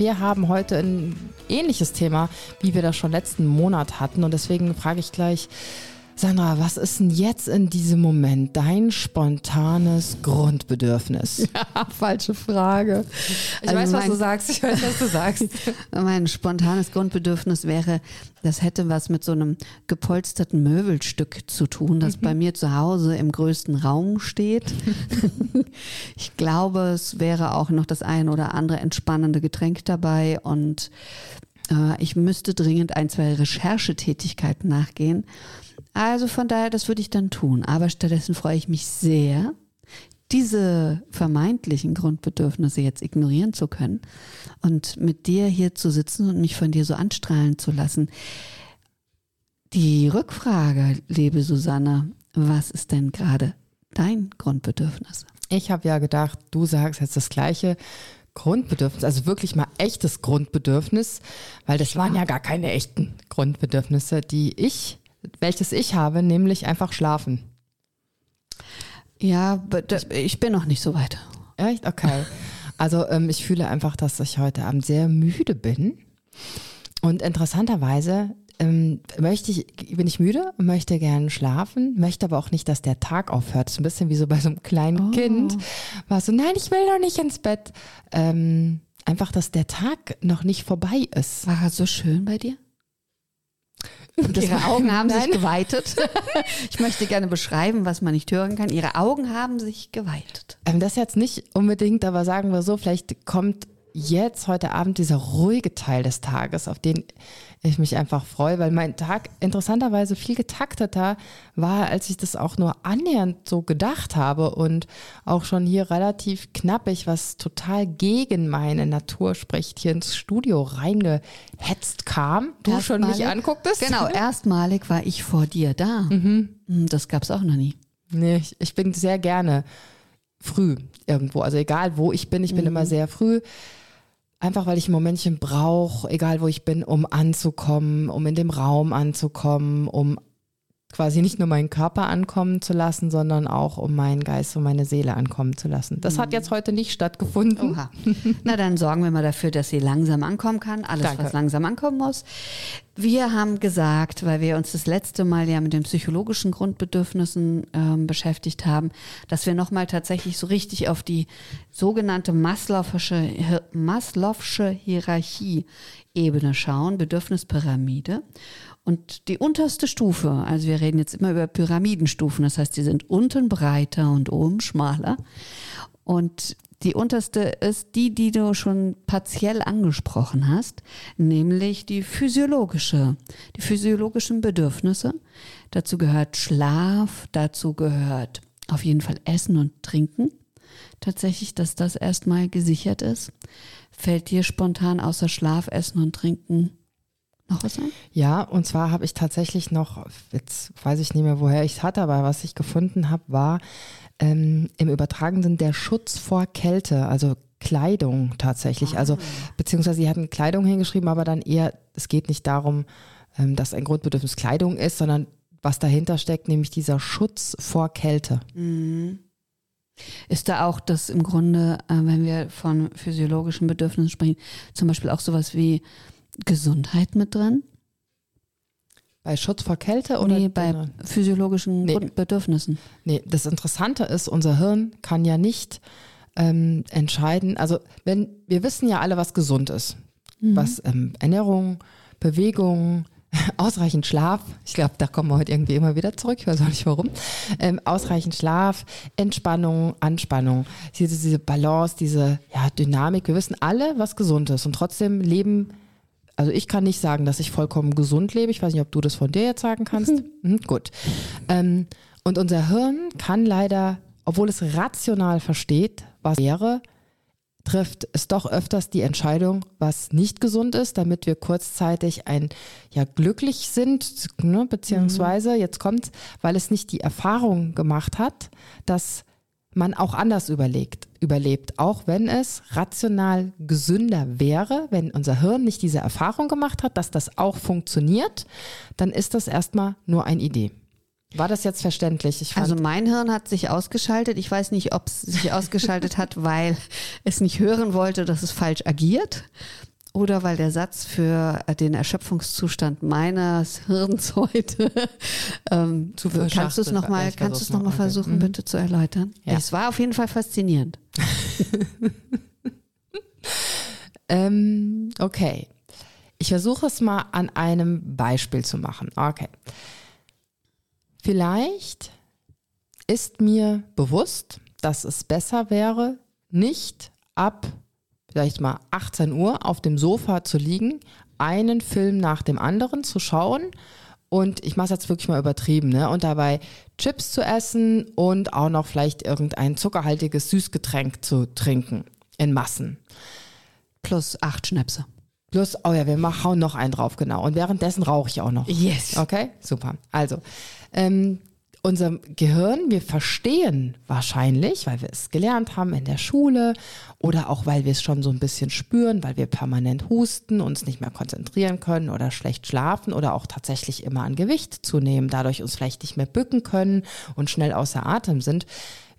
Wir haben heute ein ähnliches Thema, wie wir das schon letzten Monat hatten. Und deswegen frage ich gleich, Sandra, was ist denn jetzt in diesem Moment dein spontanes Grundbedürfnis? Ja, falsche Frage. Ich also weiß, was du sagst. Ich weiß, was du sagst. mein spontanes Grundbedürfnis wäre, das hätte was mit so einem gepolsterten Möbelstück zu tun, das mhm. bei mir zu Hause im größten Raum steht. ich glaube, es wäre auch noch das ein oder andere entspannende Getränk dabei und äh, ich müsste dringend ein, zwei Recherchetätigkeiten nachgehen. Also von daher, das würde ich dann tun. Aber stattdessen freue ich mich sehr, diese vermeintlichen Grundbedürfnisse jetzt ignorieren zu können und mit dir hier zu sitzen und mich von dir so anstrahlen zu lassen. Die Rückfrage, liebe Susanne, was ist denn gerade dein Grundbedürfnis? Ich habe ja gedacht, du sagst jetzt das gleiche. Grundbedürfnis, also wirklich mal echtes Grundbedürfnis, weil das waren ja gar keine echten Grundbedürfnisse, die ich welches ich habe, nämlich einfach schlafen. Ja, ich bin noch nicht so weit. Echt? Okay. Also ähm, ich fühle einfach, dass ich heute Abend sehr müde bin. Und interessanterweise ähm, möchte ich, bin ich müde, möchte gerne schlafen, möchte aber auch nicht, dass der Tag aufhört. Das ist ein bisschen wie so bei so einem kleinen oh. Kind. War so, nein, ich will noch nicht ins Bett. Ähm, einfach, dass der Tag noch nicht vorbei ist. War er so schön bei dir? Und ihre Augen haben sich geweitet. Ich möchte gerne beschreiben, was man nicht hören kann. Ihre Augen haben sich geweitet. Ähm, das jetzt nicht unbedingt, aber sagen wir so, vielleicht kommt jetzt heute Abend dieser ruhige Teil des Tages, auf den ich mich einfach freue, weil mein Tag interessanterweise viel getakteter war, als ich das auch nur annähernd so gedacht habe und auch schon hier relativ knappig, was total gegen meine Natur spricht, hier ins Studio reingehetzt kam. Du erstmalig, schon mich angucktest. Genau, erstmalig war ich vor dir da. Mhm. Hm, das gab es auch noch nie. Nee, ich, ich bin sehr gerne früh irgendwo. Also egal wo ich bin, ich bin mhm. immer sehr früh. Einfach weil ich ein Momentchen brauche, egal wo ich bin, um anzukommen, um in dem Raum anzukommen, um quasi nicht nur meinen Körper ankommen zu lassen, sondern auch um meinen Geist und meine Seele ankommen zu lassen. Das hat mhm. jetzt heute nicht stattgefunden. Oha. Na, dann sorgen wir mal dafür, dass sie langsam ankommen kann. Alles, Danke. was langsam ankommen muss. Wir haben gesagt, weil wir uns das letzte Mal ja mit den psychologischen Grundbedürfnissen ähm, beschäftigt haben, dass wir nochmal tatsächlich so richtig auf die sogenannte Maslow'sche, Maslow'sche Hierarchie-Ebene schauen, Bedürfnispyramide. Und die unterste Stufe, also wir reden jetzt immer über Pyramidenstufen, das heißt, die sind unten breiter und oben schmaler. Und die unterste ist die, die du schon partiell angesprochen hast, nämlich die physiologische, die physiologischen Bedürfnisse. Dazu gehört Schlaf, dazu gehört auf jeden Fall Essen und Trinken. Tatsächlich, dass das erstmal gesichert ist. Fällt dir spontan außer Schlaf, Essen und Trinken noch was sein? Ja, und zwar habe ich tatsächlich noch, jetzt weiß ich nicht mehr, woher ich es hatte, aber was ich gefunden habe, war ähm, im übertragenen der Schutz vor Kälte, also Kleidung tatsächlich. Also, ah. Also, beziehungsweise sie hatten Kleidung hingeschrieben, aber dann eher, es geht nicht darum, ähm, dass ein Grundbedürfnis Kleidung ist, sondern was dahinter steckt, nämlich dieser Schutz vor Kälte. Mhm. Ist da auch das im Grunde, äh, wenn wir von physiologischen Bedürfnissen sprechen, zum Beispiel auch sowas wie Gesundheit mit drin? Bei Schutz vor Kälte oder? Nee, bei drin? physiologischen nee. Bedürfnissen. Nee, das Interessante ist, unser Hirn kann ja nicht ähm, entscheiden, also wenn, wir wissen ja alle, was gesund ist. Mhm. Was ähm, Ernährung, Bewegung, ausreichend Schlaf, ich glaube, da kommen wir heute irgendwie immer wieder zurück, ich weiß auch nicht warum. Ähm, ausreichend Schlaf, Entspannung, Anspannung, diese, diese Balance, diese ja, Dynamik. Wir wissen alle, was gesund ist und trotzdem leben also ich kann nicht sagen, dass ich vollkommen gesund lebe. Ich weiß nicht, ob du das von dir jetzt sagen kannst. Mhm. Mhm, gut. Ähm, und unser Hirn kann leider, obwohl es rational versteht, was wäre, trifft es doch öfters die Entscheidung, was nicht gesund ist, damit wir kurzzeitig ein ja glücklich sind, ne, beziehungsweise mhm. jetzt kommt, weil es nicht die Erfahrung gemacht hat, dass man auch anders überlegt, überlebt, auch wenn es rational gesünder wäre, wenn unser Hirn nicht diese Erfahrung gemacht hat, dass das auch funktioniert, dann ist das erstmal nur eine Idee. War das jetzt verständlich? also mein Hirn hat sich ausgeschaltet. Ich weiß nicht, ob es sich ausgeschaltet hat, weil es nicht hören wollte, dass es falsch agiert oder weil der Satz für den Erschöpfungszustand meines Hirns heute ähm, zu kannst du es nochmal kannst du es noch mal versuchen okay. bitte zu erläutern? Ja. Es war auf jeden Fall faszinierend. ähm, okay, ich versuche es mal an einem Beispiel zu machen. Okay. Vielleicht ist mir bewusst, dass es besser wäre, nicht ab vielleicht mal 18 Uhr auf dem Sofa zu liegen, einen Film nach dem anderen zu schauen und ich mache es jetzt wirklich mal übertrieben, ne? Und dabei Chips zu essen und auch noch vielleicht irgendein zuckerhaltiges Süßgetränk zu trinken in Massen. Plus acht Schnäpse. Plus, oh ja, wir hauen noch einen drauf, genau. Und währenddessen rauche ich auch noch. Yes. Okay, super. Also, ähm, unser Gehirn, wir verstehen wahrscheinlich, weil wir es gelernt haben in der Schule oder auch weil wir es schon so ein bisschen spüren, weil wir permanent husten, uns nicht mehr konzentrieren können oder schlecht schlafen oder auch tatsächlich immer an Gewicht zunehmen, dadurch uns vielleicht nicht mehr bücken können und schnell außer Atem sind,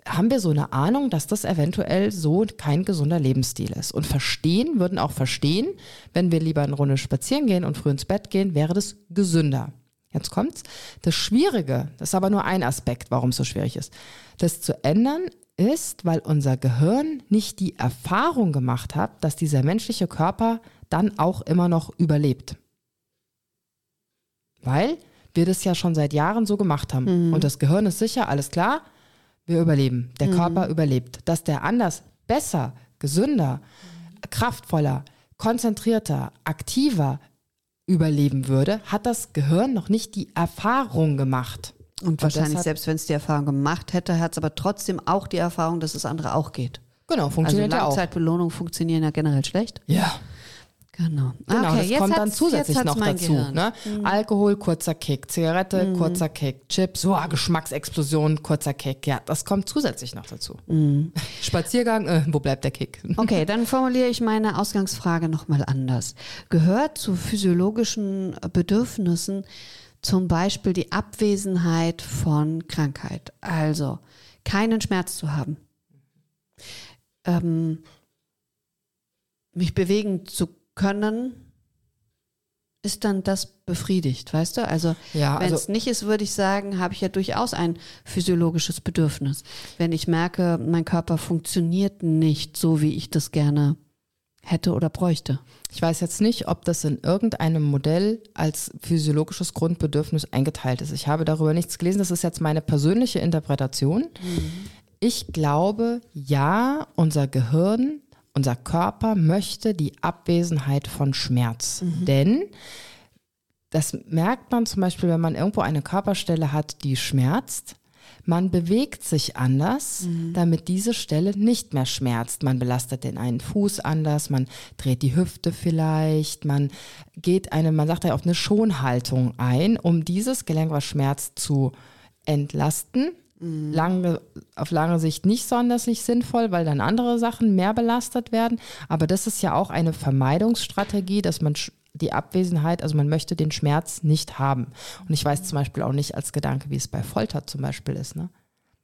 haben wir so eine Ahnung, dass das eventuell so kein gesunder Lebensstil ist. Und verstehen, würden auch verstehen, wenn wir lieber eine Runde spazieren gehen und früh ins Bett gehen, wäre das gesünder. Jetzt kommt's. Das Schwierige, das ist aber nur ein Aspekt, warum es so schwierig ist. Das zu ändern ist, weil unser Gehirn nicht die Erfahrung gemacht hat, dass dieser menschliche Körper dann auch immer noch überlebt. Weil wir das ja schon seit Jahren so gemacht haben. Mhm. Und das Gehirn ist sicher, alles klar, wir überleben. Der mhm. Körper überlebt. Dass der anders, besser, gesünder, kraftvoller, konzentrierter, aktiver, überleben würde, hat das Gehirn noch nicht die Erfahrung gemacht. Und wahrscheinlich, Und selbst wenn es die Erfahrung gemacht hätte, hat es aber trotzdem auch die Erfahrung, dass es andere auch geht. Genau, funktioniert also Langzeitbelohnungen funktionieren ja generell schlecht. Ja. Genau. Genau, okay, das kommt dann zusätzlich noch dazu. Ne? Mhm. Alkohol, kurzer Kick, Zigarette, mhm. kurzer Kick, Chips, oh, Geschmacksexplosion, kurzer Kick. Ja, das kommt zusätzlich noch dazu. Mhm. Spaziergang, äh, wo bleibt der Kick? Okay, dann formuliere ich meine Ausgangsfrage nochmal anders. Gehört zu physiologischen Bedürfnissen zum Beispiel die Abwesenheit von Krankheit? Also keinen Schmerz zu haben. Ähm, mich bewegen zu können, ist dann das befriedigt, weißt du? Also ja, wenn es also, nicht ist, würde ich sagen, habe ich ja durchaus ein physiologisches Bedürfnis. Wenn ich merke, mein Körper funktioniert nicht so, wie ich das gerne hätte oder bräuchte. Ich weiß jetzt nicht, ob das in irgendeinem Modell als physiologisches Grundbedürfnis eingeteilt ist. Ich habe darüber nichts gelesen. Das ist jetzt meine persönliche Interpretation. Mhm. Ich glaube, ja, unser Gehirn unser Körper möchte die Abwesenheit von Schmerz. Mhm. Denn das merkt man zum Beispiel, wenn man irgendwo eine Körperstelle hat, die schmerzt. Man bewegt sich anders, mhm. damit diese Stelle nicht mehr schmerzt. Man belastet den einen Fuß anders, man dreht die Hüfte vielleicht, man geht eine, man sagt ja auf eine Schonhaltung ein, um dieses Gelenk, was schmerzt, zu entlasten Mhm. Lange, auf lange Sicht nicht sonderlich sinnvoll, weil dann andere Sachen mehr belastet werden. Aber das ist ja auch eine Vermeidungsstrategie, dass man die Abwesenheit, also man möchte den Schmerz nicht haben. Und ich weiß zum Beispiel auch nicht als Gedanke, wie es bei Folter zum Beispiel ist. Ne?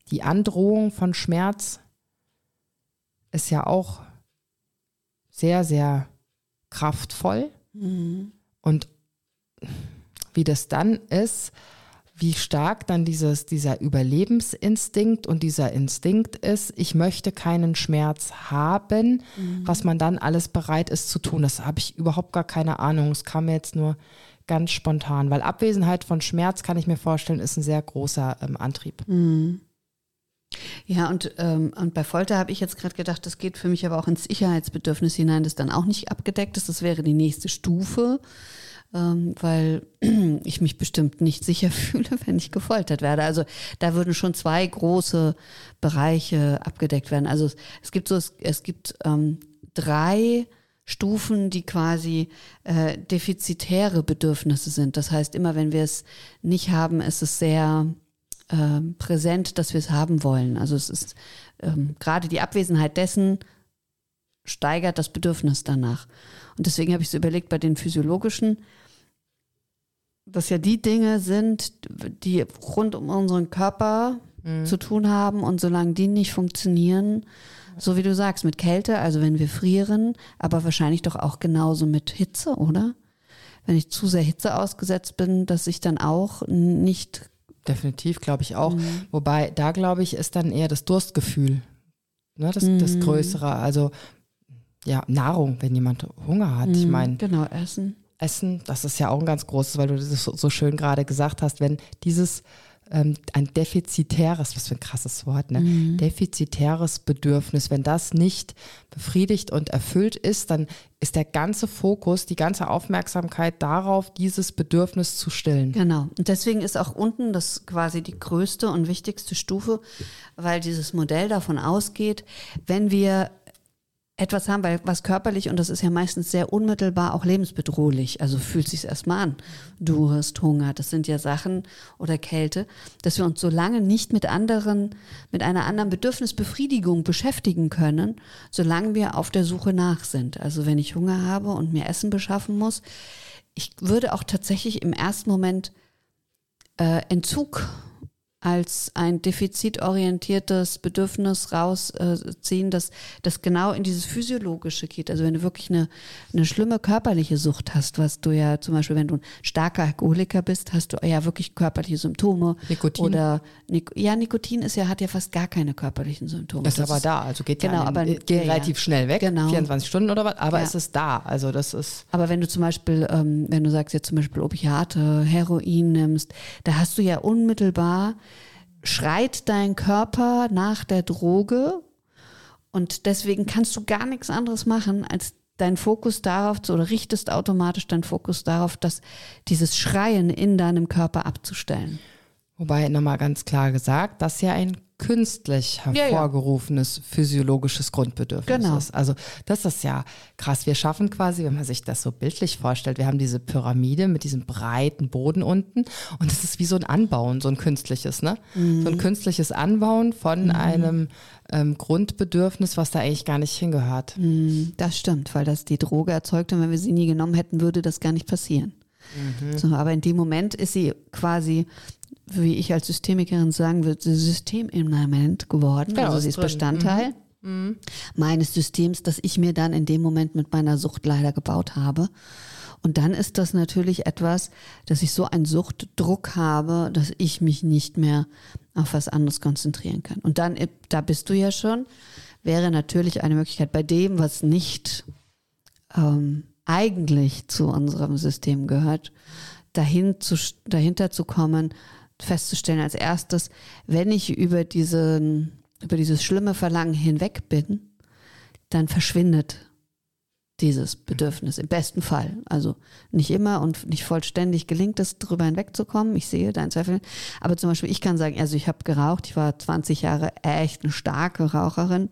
Die Androhung von Schmerz ist ja auch sehr, sehr kraftvoll. Mhm. Und wie das dann ist, wie stark dann dieses, dieser Überlebensinstinkt und dieser Instinkt ist, ich möchte keinen Schmerz haben, mhm. was man dann alles bereit ist zu tun. Das habe ich überhaupt gar keine Ahnung. Es kam mir jetzt nur ganz spontan, weil Abwesenheit von Schmerz, kann ich mir vorstellen, ist ein sehr großer ähm, Antrieb. Mhm. Ja, und, ähm, und bei Folter habe ich jetzt gerade gedacht, das geht für mich aber auch ins Sicherheitsbedürfnis hinein, das dann auch nicht abgedeckt ist. Das wäre die nächste Stufe ähm, weil ich mich bestimmt nicht sicher fühle, wenn ich gefoltert werde. Also da würden schon zwei große Bereiche abgedeckt werden. Also es, es gibt so, es, es gibt ähm, drei Stufen, die quasi äh, defizitäre Bedürfnisse sind. Das heißt, immer wenn wir es nicht haben, ist es sehr äh, präsent, dass wir es haben wollen. Also es ist ähm, gerade die Abwesenheit dessen steigert das Bedürfnis danach. Und deswegen habe ich so überlegt, bei den physiologischen, dass ja die Dinge sind, die rund um unseren Körper mhm. zu tun haben und solange die nicht funktionieren, so wie du sagst, mit Kälte, also wenn wir frieren, aber wahrscheinlich doch auch genauso mit Hitze, oder? Wenn ich zu sehr Hitze ausgesetzt bin, dass ich dann auch nicht. Definitiv, glaube ich auch. Mhm. Wobei, da glaube ich, ist dann eher das Durstgefühl. Ne, das, mhm. das Größere. Also ja, Nahrung, wenn jemand Hunger hat. Mhm. Ich meine. Genau, Essen. Essen, das ist ja auch ein ganz großes, weil du das so schön gerade gesagt hast, wenn dieses ähm, ein defizitäres, was für ein krasses Wort, ne? Mhm. Defizitäres Bedürfnis, wenn das nicht befriedigt und erfüllt ist, dann ist der ganze Fokus, die ganze Aufmerksamkeit darauf, dieses Bedürfnis zu stillen. Genau. Und deswegen ist auch unten das quasi die größte und wichtigste Stufe, weil dieses Modell davon ausgeht, wenn wir etwas haben, weil was körperlich, und das ist ja meistens sehr unmittelbar auch lebensbedrohlich, also fühlt sich erstmal an. Du hast Hunger, das sind ja Sachen oder Kälte, dass wir uns so lange nicht mit anderen, mit einer anderen Bedürfnisbefriedigung beschäftigen können, solange wir auf der Suche nach sind. Also wenn ich Hunger habe und mir Essen beschaffen muss, ich würde auch tatsächlich im ersten Moment äh, Entzug als ein defizitorientiertes Bedürfnis rausziehen, dass das genau in dieses Physiologische geht. Also wenn du wirklich eine, eine schlimme körperliche Sucht hast, was du ja zum Beispiel, wenn du ein starker Alkoholiker bist, hast du ja wirklich körperliche Symptome. Nikotin. Oder ja, Nikotin ist ja, hat ja fast gar keine körperlichen Symptome. Das, ist aber da, also geht genau, ja, aber, geht ja, relativ schnell weg, genau. 24 Stunden oder was, aber ja. es ist da. Also das ist. Aber wenn du zum Beispiel, ähm, wenn du sagst jetzt zum Beispiel Opiate, Heroin nimmst, da hast du ja unmittelbar schreit dein Körper nach der Droge und deswegen kannst du gar nichts anderes machen, als deinen Fokus darauf zu, oder richtest automatisch deinen Fokus darauf, dass dieses Schreien in deinem Körper abzustellen. Wobei nochmal ganz klar gesagt, dass ja ein künstlich hervorgerufenes ja, ja. physiologisches Grundbedürfnis genau. ist. Also das ist ja krass. Wir schaffen quasi, wenn man sich das so bildlich vorstellt, wir haben diese Pyramide mit diesem breiten Boden unten und das ist wie so ein Anbauen, so ein künstliches, ne? Mhm. So ein künstliches Anbauen von mhm. einem ähm, Grundbedürfnis, was da eigentlich gar nicht hingehört. Mhm, das stimmt, weil das die Droge erzeugt und wenn wir sie nie genommen hätten, würde das gar nicht passieren. Mhm. So, aber in dem Moment ist sie quasi wie ich als Systemikerin sagen würde, systemimmanent geworden. Ja, also sie ist drin. Bestandteil mhm. mhm. meines Systems, das ich mir dann in dem Moment mit meiner Sucht leider gebaut habe. Und dann ist das natürlich etwas, dass ich so einen Suchtdruck habe, dass ich mich nicht mehr auf was anderes konzentrieren kann. Und dann, äh, da bist du ja schon, wäre natürlich eine Möglichkeit bei dem, was nicht ähm, eigentlich zu unserem System gehört, dahin zu, dahinter zu kommen, festzustellen als erstes, wenn ich über diesen, über dieses schlimme Verlangen hinweg bin, dann verschwindet dieses Bedürfnis im besten Fall. Also nicht immer und nicht vollständig gelingt es, darüber hinwegzukommen. Ich sehe deinen Zweifel. Aber zum Beispiel, ich kann sagen, also ich habe geraucht, ich war 20 Jahre echt eine starke Raucherin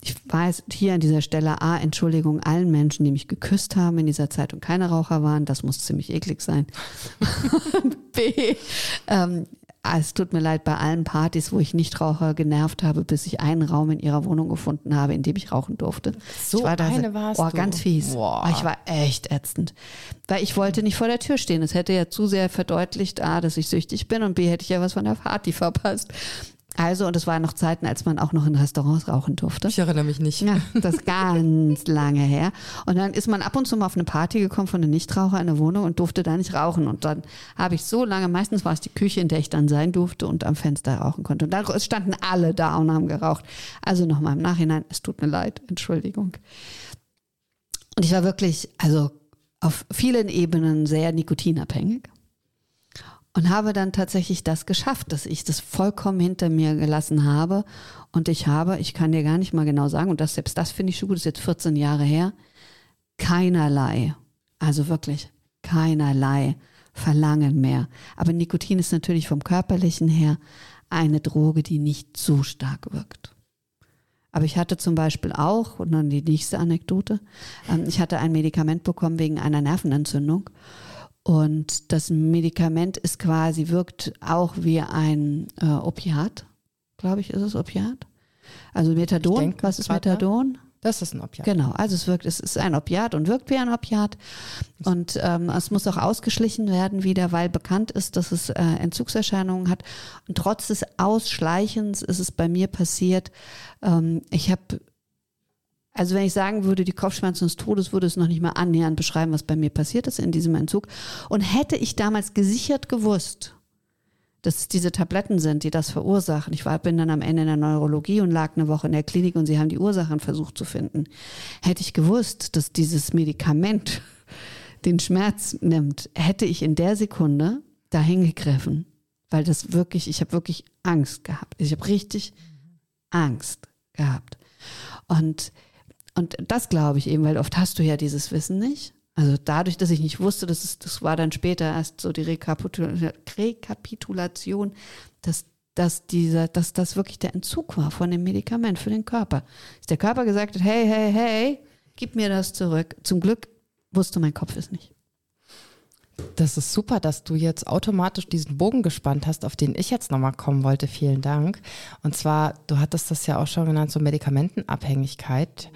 ich weiß hier an dieser Stelle A, Entschuldigung allen Menschen, die mich geküsst haben in dieser Zeit und keine Raucher waren. Das muss ziemlich eklig sein. und B, ähm, es tut mir leid bei allen Partys, wo ich Nichtraucher genervt habe, bis ich einen Raum in ihrer Wohnung gefunden habe, in dem ich rauchen durfte. So ich war da, eine warst oh, ganz fies. Boah. Ich war echt ätzend. Weil ich wollte nicht vor der Tür stehen. Es hätte ja zu sehr verdeutlicht, A, dass ich süchtig bin und B, hätte ich ja was von der Party verpasst. Also, und es waren noch Zeiten, als man auch noch in Restaurants rauchen durfte. Ich erinnere mich nicht. Ja, das ist ganz lange her. Und dann ist man ab und zu mal auf eine Party gekommen von einem Nichtraucher in der Wohnung und durfte da nicht rauchen. Und dann habe ich so lange, meistens war es die Küche, in der ich dann sein durfte und am Fenster rauchen konnte. Und da standen alle da und haben geraucht. Also nochmal im Nachhinein, es tut mir leid, Entschuldigung. Und ich war wirklich, also auf vielen Ebenen sehr nikotinabhängig und habe dann tatsächlich das geschafft, dass ich das vollkommen hinter mir gelassen habe. Und ich habe, ich kann dir gar nicht mal genau sagen, und das, selbst das finde ich schon gut, das ist jetzt 14 Jahre her, keinerlei, also wirklich keinerlei Verlangen mehr. Aber Nikotin ist natürlich vom körperlichen her eine Droge, die nicht so stark wirkt. Aber ich hatte zum Beispiel auch, und dann die nächste Anekdote, ähm, ich hatte ein Medikament bekommen wegen einer Nervenentzündung. Und das Medikament ist quasi, wirkt auch wie ein äh, Opiat, glaube ich, ist es Opiat. Also Methadon, denke, was ist Methadon? Das ist ein Opiat. Genau, also es wirkt, es ist ein Opiat und wirkt wie ein Opiat. Und ähm, es muss auch ausgeschlichen werden wieder, weil bekannt ist, dass es äh, Entzugserscheinungen hat. Und trotz des Ausschleichens ist es bei mir passiert. Ähm, ich habe, also wenn ich sagen würde, die Kopfschmerzen des Todes, würde es noch nicht mal annähernd beschreiben, was bei mir passiert ist in diesem Entzug. Und hätte ich damals gesichert gewusst, dass es diese Tabletten sind, die das verursachen. Ich war, bin dann am Ende in der Neurologie und lag eine Woche in der Klinik und sie haben die Ursachen versucht zu finden. Hätte ich gewusst, dass dieses Medikament den Schmerz nimmt, hätte ich in der Sekunde dahin gegriffen, weil das wirklich, ich habe wirklich Angst gehabt. Ich habe richtig Angst gehabt. Und, und das glaube ich eben, weil oft hast du ja dieses Wissen nicht. Also dadurch, dass ich nicht wusste, das, ist, das war dann später erst so die Rekapitulation, dass, dass, dieser, dass das wirklich der Entzug war von dem Medikament für den Körper. Dass der Körper gesagt hat, hey, hey, hey, gib mir das zurück. Zum Glück wusste mein Kopf es nicht. Das ist super, dass du jetzt automatisch diesen Bogen gespannt hast, auf den ich jetzt nochmal kommen wollte. Vielen Dank. Und zwar, du hattest das ja auch schon genannt, so Medikamentenabhängigkeit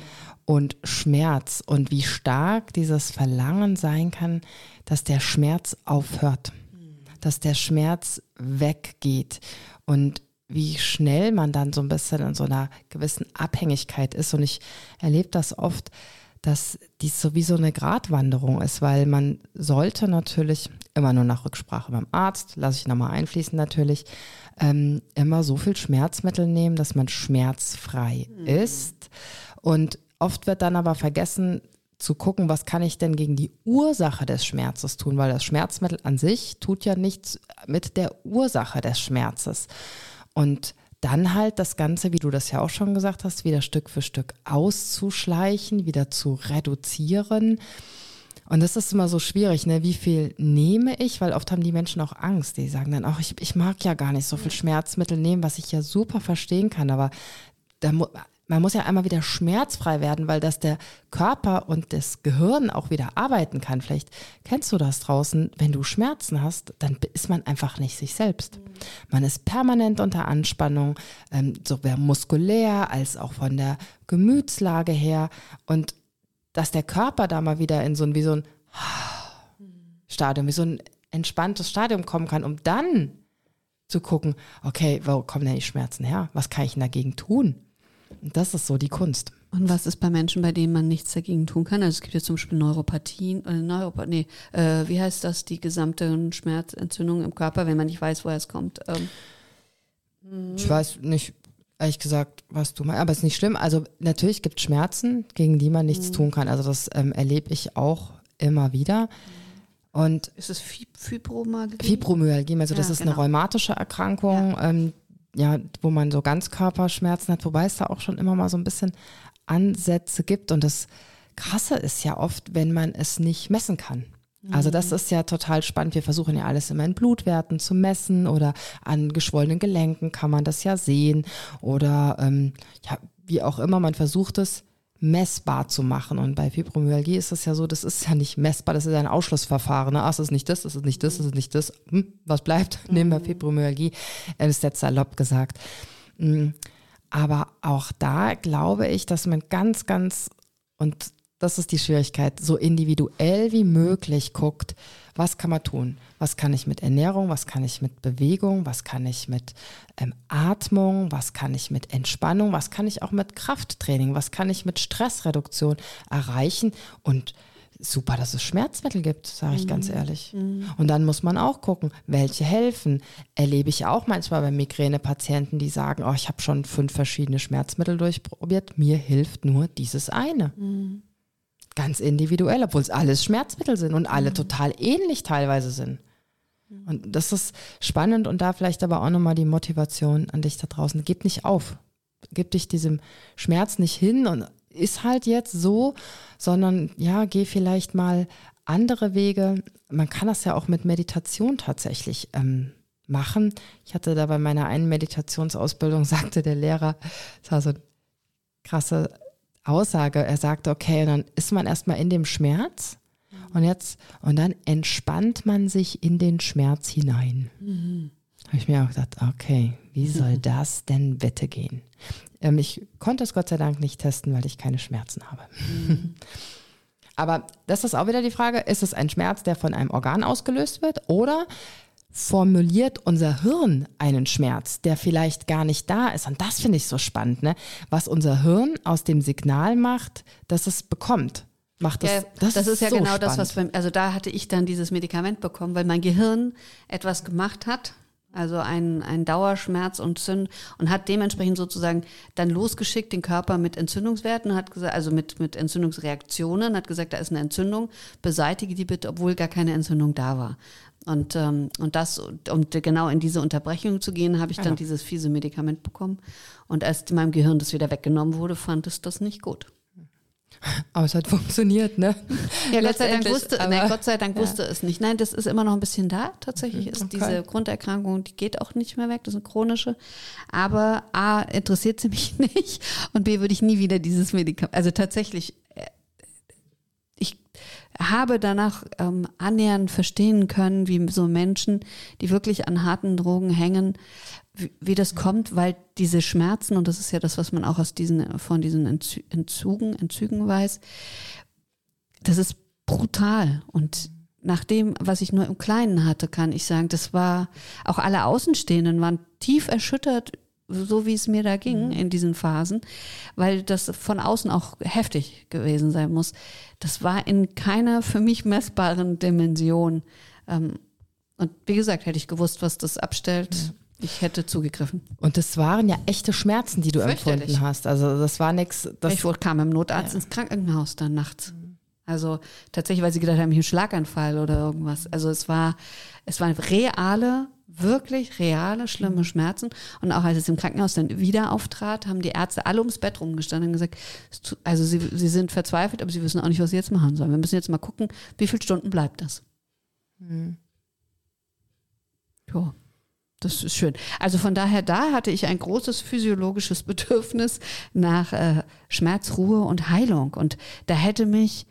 und Schmerz und wie stark dieses Verlangen sein kann, dass der Schmerz aufhört, dass der Schmerz weggeht und wie schnell man dann so ein bisschen in so einer gewissen Abhängigkeit ist. Und ich erlebe das oft, dass dies sowieso eine Gratwanderung ist, weil man sollte natürlich immer nur nach Rücksprache beim Arzt, lasse ich nochmal einfließen natürlich, ähm, immer so viel Schmerzmittel nehmen, dass man schmerzfrei mhm. ist. Und Oft wird dann aber vergessen zu gucken, was kann ich denn gegen die Ursache des Schmerzes tun, weil das Schmerzmittel an sich tut ja nichts mit der Ursache des Schmerzes. Und dann halt das Ganze, wie du das ja auch schon gesagt hast, wieder Stück für Stück auszuschleichen, wieder zu reduzieren. Und das ist immer so schwierig, ne? Wie viel nehme ich? Weil oft haben die Menschen auch Angst. Die sagen dann auch, ich, ich mag ja gar nicht so viel Schmerzmittel nehmen, was ich ja super verstehen kann. Aber da, man muss ja einmal wieder schmerzfrei werden, weil das der Körper und das Gehirn auch wieder arbeiten kann. Vielleicht kennst du das draußen, wenn du Schmerzen hast, dann ist man einfach nicht sich selbst. Man ist permanent unter Anspannung, ähm, sowohl muskulär als auch von der Gemütslage her. Und dass der Körper da mal wieder in so ein, wie so ein Stadium, wie so ein entspanntes Stadium kommen kann, um dann zu gucken, okay, wo kommen denn die Schmerzen her? Was kann ich denn dagegen tun? Das ist so die Kunst. Und was ist bei Menschen, bei denen man nichts dagegen tun kann? Also es gibt ja zum Beispiel Neuropathien, äh, Neuropath nee, äh, wie heißt das, die gesamte Schmerzentzündung im Körper, wenn man nicht weiß, woher es kommt. Ähm. Ich weiß nicht, ehrlich gesagt, was du meinst, aber es ist nicht schlimm. Also natürlich gibt es Schmerzen, gegen die man nichts mhm. tun kann. Also das ähm, erlebe ich auch immer wieder. Und ist es Fibromyalgie? Fibromyalgie, also das ist genau. eine rheumatische Erkrankung, ja. ähm, ja, wo man so Ganzkörperschmerzen hat, wobei es da auch schon immer mal so ein bisschen Ansätze gibt. Und das Krasse ist ja oft, wenn man es nicht messen kann. Also das mhm. ist ja total spannend. Wir versuchen ja alles immer in Blutwerten zu messen oder an geschwollenen Gelenken kann man das ja sehen oder ähm, ja, wie auch immer, man versucht es messbar zu machen. Und bei Fibromyalgie ist es ja so, das ist ja nicht messbar, das ist ein Ausschlussverfahren. Ne? Ah, es ist nicht das, es ist nicht das, es ist nicht das. Hm, was bleibt? Mhm. Nehmen wir Fibromyalgie, das ist jetzt salopp gesagt. Hm, aber auch da glaube ich, dass man ganz, ganz, und das ist die Schwierigkeit, so individuell wie möglich guckt, was kann man tun? Was kann ich mit Ernährung? Was kann ich mit Bewegung? Was kann ich mit ähm, Atmung? Was kann ich mit Entspannung? Was kann ich auch mit Krafttraining? Was kann ich mit Stressreduktion erreichen? Und super, dass es Schmerzmittel gibt, sage ich mhm. ganz ehrlich. Mhm. Und dann muss man auch gucken, welche helfen. Erlebe ich auch manchmal bei Migränepatienten, die sagen, oh, ich habe schon fünf verschiedene Schmerzmittel durchprobiert, mir hilft nur dieses eine. Mhm ganz individuell, obwohl es alles Schmerzmittel sind und alle mhm. total ähnlich teilweise sind. Und das ist spannend und da vielleicht aber auch nochmal die Motivation an dich da draußen. Gib nicht auf. Gib dich diesem Schmerz nicht hin und ist halt jetzt so, sondern ja, geh vielleicht mal andere Wege. Man kann das ja auch mit Meditation tatsächlich ähm, machen. Ich hatte da bei meiner einen Meditationsausbildung, sagte der Lehrer, das war so krasse Aussage. Er sagte, okay, dann ist man erstmal in dem Schmerz und jetzt, und dann entspannt man sich in den Schmerz hinein. Mhm. Habe ich mir auch gedacht, okay, wie soll mhm. das denn bitte gehen? Ähm, ich konnte es Gott sei Dank nicht testen, weil ich keine Schmerzen habe. Mhm. Aber das ist auch wieder die Frage, ist es ein Schmerz, der von einem Organ ausgelöst wird oder formuliert unser Hirn einen Schmerz, der vielleicht gar nicht da ist. Und das finde ich so spannend, ne? was unser Hirn aus dem Signal macht, dass es bekommt. Macht das, ja, das, das ist, ist ja so genau spannend. das, was beim, also da hatte ich dann dieses Medikament bekommen, weil mein Gehirn etwas gemacht hat, also ein, ein Dauerschmerz und Zünd und hat dementsprechend sozusagen dann losgeschickt den Körper mit Entzündungswerten, hat gesagt, also mit, mit Entzündungsreaktionen, hat gesagt, da ist eine Entzündung, beseitige die bitte, obwohl gar keine Entzündung da war. Und, ähm, und das, um genau in diese Unterbrechung zu gehen, habe ich dann ja. dieses fiese Medikament bekommen. Und als meinem Gehirn das wieder weggenommen wurde, fand es das nicht gut. Aber es hat funktioniert, ne? Ja, Gott sei Dank wusste, nein, Gott sei Dank wusste ja. es nicht. Nein, das ist immer noch ein bisschen da. Tatsächlich ist okay. diese Grunderkrankung, die geht auch nicht mehr weg. Das ist eine chronische. Aber A, interessiert sie mich nicht. Und B, würde ich nie wieder dieses Medikament, also tatsächlich, ich habe danach ähm, annähernd verstehen können, wie so Menschen, die wirklich an harten Drogen hängen, wie, wie das kommt, weil diese Schmerzen, und das ist ja das, was man auch aus diesen, von diesen Entzügen, Entzügen weiß, das ist brutal. Und nach dem, was ich nur im Kleinen hatte, kann ich sagen, das war, auch alle Außenstehenden waren tief erschüttert, so wie es mir da ging mhm. in diesen Phasen, weil das von außen auch heftig gewesen sein muss. Das war in keiner für mich messbaren Dimension. Ähm, und wie gesagt, hätte ich gewusst, was das abstellt, ja. Ich hätte zugegriffen. Und das waren ja echte Schmerzen, die du empfunden hast. Also das war nichts. Ich kam im Notarzt ja. ins Krankenhaus dann nachts. Also tatsächlich, weil sie gedacht haben, hier Schlaganfall oder irgendwas. Also es war, es waren reale, wirklich reale, schlimme mhm. Schmerzen. Und auch als es im Krankenhaus dann wieder auftrat, haben die Ärzte alle ums Bett rumgestanden und gesagt, also sie, sie sind verzweifelt, aber sie wissen auch nicht, was sie jetzt machen sollen. Wir müssen jetzt mal gucken, wie viele Stunden bleibt das. Mhm. Ja. Das ist schön. Also von daher, da hatte ich ein großes physiologisches Bedürfnis nach äh, Schmerz, Ruhe und Heilung. Und da hätte mich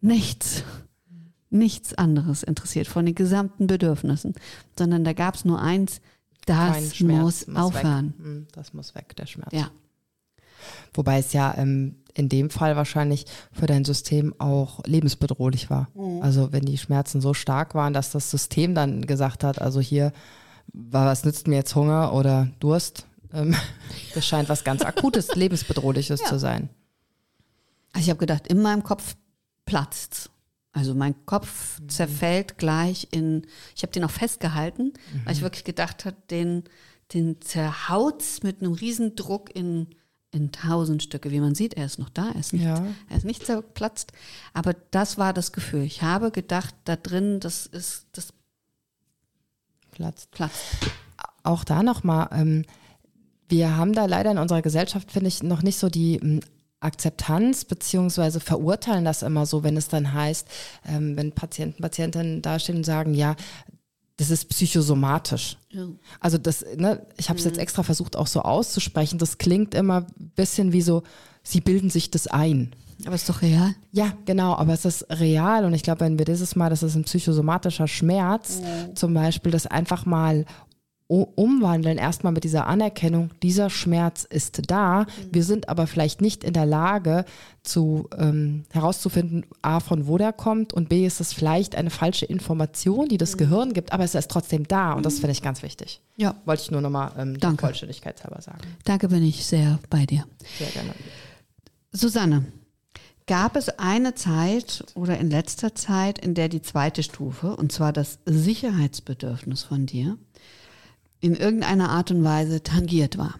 nichts, nichts anderes interessiert von den gesamten Bedürfnissen, sondern da gab es nur eins, das muss, muss, aufhören. Weg. Hm, das muss weg, der Schmerz. Ja. Wobei es ja ähm, in dem Fall wahrscheinlich für dein System auch lebensbedrohlich war. Mhm. Also wenn die Schmerzen so stark waren, dass das System dann gesagt hat, also hier was nützt mir jetzt Hunger oder Durst? Ähm, das scheint was ganz Akutes, Lebensbedrohliches ja. zu sein. Also ich habe gedacht, in meinem Kopf platzt. Also mein Kopf mhm. zerfällt gleich in, ich habe den auch festgehalten, mhm. weil ich wirklich gedacht habe, den, den zerhaut mit einem Riesendruck in, in tausend Stücke. Wie man sieht, er ist noch da, er ist nicht, ja. er ist nicht zerplatzt. Aber das war das Gefühl. Ich habe gedacht, da drin, das ist, das Platz. Platz. Auch da nochmal, ähm, wir haben da leider in unserer Gesellschaft, finde ich, noch nicht so die ähm, Akzeptanz beziehungsweise verurteilen das immer so, wenn es dann heißt, ähm, wenn Patienten, Patientinnen dastehen und sagen, ja, das ist psychosomatisch. Ja. Also das, ne, ich habe es mhm. jetzt extra versucht auch so auszusprechen. Das klingt immer ein bisschen wie so, sie bilden sich das ein. Aber es ist doch real. Ja, genau, aber es ist real und ich glaube, wenn wir dieses Mal, das ist ein psychosomatischer Schmerz, ja. zum Beispiel, das einfach mal umwandeln, erstmal mit dieser Anerkennung, dieser Schmerz ist da. Mhm. Wir sind aber vielleicht nicht in der Lage zu ähm, herauszufinden, A, von wo der kommt und B, ist es vielleicht eine falsche Information, die das mhm. Gehirn gibt, aber es ist trotzdem da und das mhm. finde ich ganz wichtig. Ja. Wollte ich nur nochmal ähm, Danke. Vollständigkeitshalber sagen. Danke, bin ich sehr bei dir. Sehr gerne. Susanne, Gab es eine Zeit oder in letzter Zeit, in der die zweite Stufe, und zwar das Sicherheitsbedürfnis von dir, in irgendeiner Art und Weise tangiert war?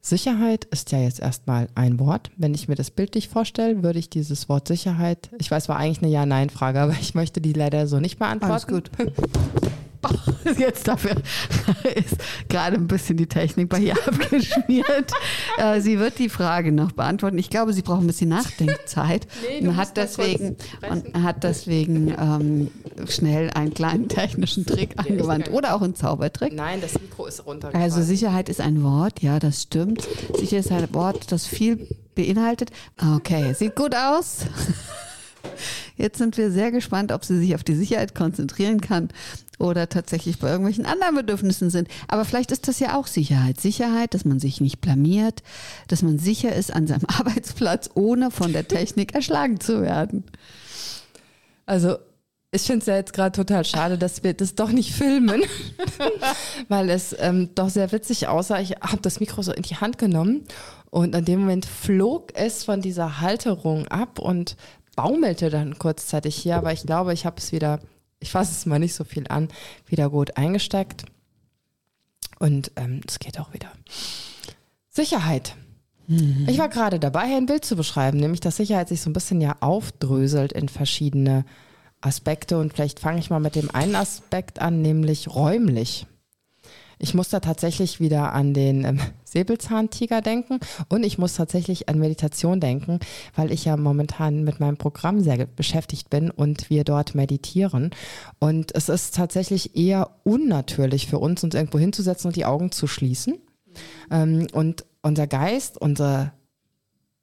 Sicherheit ist ja jetzt erstmal ein Wort. Wenn ich mir das bildlich vorstelle, würde ich dieses Wort Sicherheit, ich weiß, war eigentlich eine Ja-Nein-Frage, aber ich möchte die leider so nicht beantworten. Alles gut. Jetzt dafür ist gerade ein bisschen die Technik bei ihr abgeschmiert. Äh, sie wird die Frage noch beantworten. Ich glaube, sie braucht ein bisschen Nachdenkzeit nee, und hat deswegen, und hat deswegen ähm, schnell einen kleinen technischen Trick angewandt oder auch einen Zaubertrick. Nein, das Mikro ist runter. Also Sicherheit ist ein Wort, ja, das stimmt. Sicherheit ist ein Wort, das viel beinhaltet. Okay, sieht gut aus. Jetzt sind wir sehr gespannt, ob sie sich auf die Sicherheit konzentrieren kann oder tatsächlich bei irgendwelchen anderen Bedürfnissen sind. Aber vielleicht ist das ja auch Sicherheit. Sicherheit, dass man sich nicht blamiert, dass man sicher ist an seinem Arbeitsplatz, ohne von der Technik erschlagen zu werden. Also ich finde es ja jetzt gerade total schade, dass wir das doch nicht filmen, weil es ähm, doch sehr witzig aussah. Ich habe das Mikro so in die Hand genommen und an dem Moment flog es von dieser Halterung ab und baumelte dann kurzzeitig hier, aber ich glaube, ich habe es wieder, ich fasse es mal nicht so viel an, wieder gut eingesteckt. Und ähm, es geht auch wieder. Sicherheit. Mhm. Ich war gerade dabei, ein Bild zu beschreiben, nämlich dass Sicherheit sich so ein bisschen ja aufdröselt in verschiedene Aspekte. Und vielleicht fange ich mal mit dem einen Aspekt an, nämlich räumlich. Ich muss da tatsächlich wieder an den ähm, Säbelzahntiger denken und ich muss tatsächlich an Meditation denken, weil ich ja momentan mit meinem Programm sehr beschäftigt bin und wir dort meditieren. Und es ist tatsächlich eher unnatürlich für uns, uns irgendwo hinzusetzen und die Augen zu schließen. Ähm, und unser Geist, unser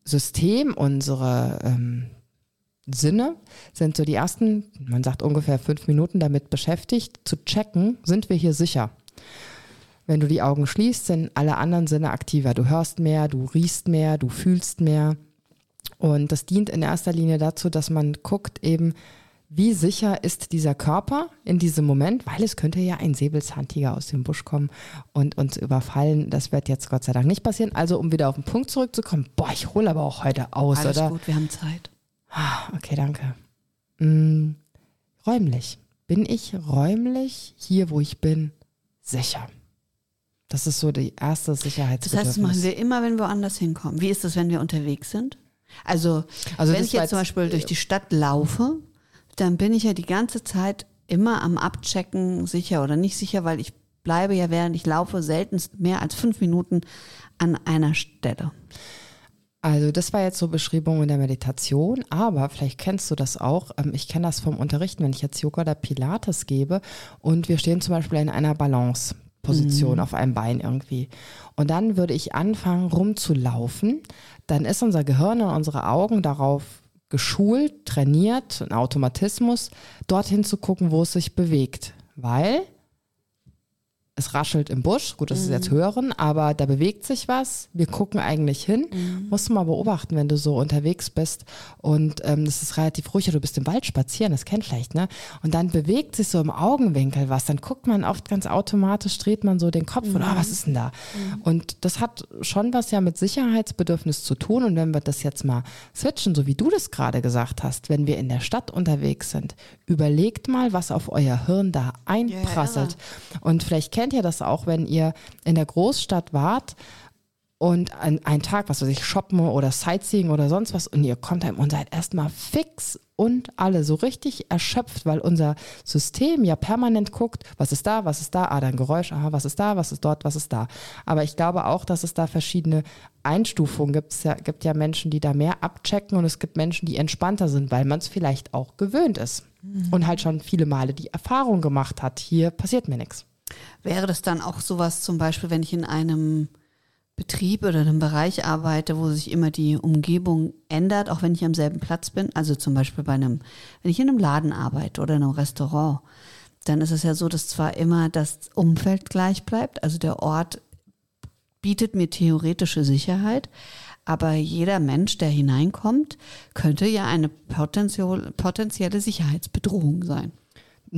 System, unsere ähm, Sinne sind so die ersten, man sagt ungefähr fünf Minuten damit beschäftigt, zu checken, sind wir hier sicher. Wenn du die Augen schließt, sind alle anderen Sinne aktiver. Du hörst mehr, du riechst mehr, du fühlst mehr. Und das dient in erster Linie dazu, dass man guckt eben, wie sicher ist dieser Körper in diesem Moment, weil es könnte ja ein Säbelzahntiger aus dem Busch kommen und uns überfallen. Das wird jetzt Gott sei Dank nicht passieren. Also um wieder auf den Punkt zurückzukommen, boah, ich hole aber auch heute aus, Alles oder? gut, wir haben Zeit. Ah, okay, danke. Hm, räumlich. Bin ich räumlich hier, wo ich bin, sicher? Das ist so die erste Sicherheitsbedürfnis. Das heißt, das machen wir immer, wenn wir woanders hinkommen. Wie ist das, wenn wir unterwegs sind? Also, also wenn ich jetzt zum Beispiel durch die Stadt laufe, dann bin ich ja die ganze Zeit immer am Abchecken, sicher oder nicht sicher, weil ich bleibe ja, während ich laufe, seltenst mehr als fünf Minuten an einer Stelle. Also das war jetzt so Beschreibung in der Meditation, aber vielleicht kennst du das auch. Ähm, ich kenne das vom Unterrichten, wenn ich jetzt Yoga oder Pilates gebe und wir stehen zum Beispiel in einer Balance. Position mhm. auf einem Bein irgendwie. Und dann würde ich anfangen rumzulaufen. Dann ist unser Gehirn und unsere Augen darauf geschult, trainiert, ein Automatismus, dorthin zu gucken, wo es sich bewegt. Weil es raschelt im Busch, gut, das mhm. ist jetzt mhm. hören, aber da bewegt sich was. Wir gucken eigentlich hin. Mhm. Musst du mal beobachten, wenn du so unterwegs bist und ähm, es ist relativ ruhig, du bist im Wald spazieren, das kennt vielleicht, ne? Und dann bewegt sich so im Augenwinkel was. Dann guckt man oft ganz automatisch, dreht man so den Kopf mhm. und ah, was ist denn da? Mhm. Und das hat schon was ja mit Sicherheitsbedürfnis zu tun. Und wenn wir das jetzt mal switchen, so wie du das gerade gesagt hast, wenn wir in der Stadt unterwegs sind, überlegt mal, was auf euer Hirn da einprasselt. Ja. Und vielleicht kennt kennt ihr das auch, wenn ihr in der Großstadt wart und ein, einen Tag, was weiß ich, shoppen oder Sightseeing oder sonst was und ihr kommt heim und seid erstmal fix und alle so richtig erschöpft, weil unser System ja permanent guckt, was ist da, was ist da, ah, dann Geräusch, aha, was ist da, was ist dort, was ist da. Aber ich glaube auch, dass es da verschiedene Einstufungen gibt. Es ja, gibt ja Menschen, die da mehr abchecken und es gibt Menschen, die entspannter sind, weil man es vielleicht auch gewöhnt ist mhm. und halt schon viele Male die Erfahrung gemacht hat, hier passiert mir nichts. Wäre das dann auch sowas zum Beispiel, wenn ich in einem Betrieb oder einem Bereich arbeite, wo sich immer die Umgebung ändert, auch wenn ich am selben Platz bin? Also zum Beispiel bei einem, wenn ich in einem Laden arbeite oder in einem Restaurant, dann ist es ja so, dass zwar immer das Umfeld gleich bleibt, also der Ort bietet mir theoretische Sicherheit, aber jeder Mensch, der hineinkommt, könnte ja eine potenzielle Sicherheitsbedrohung sein.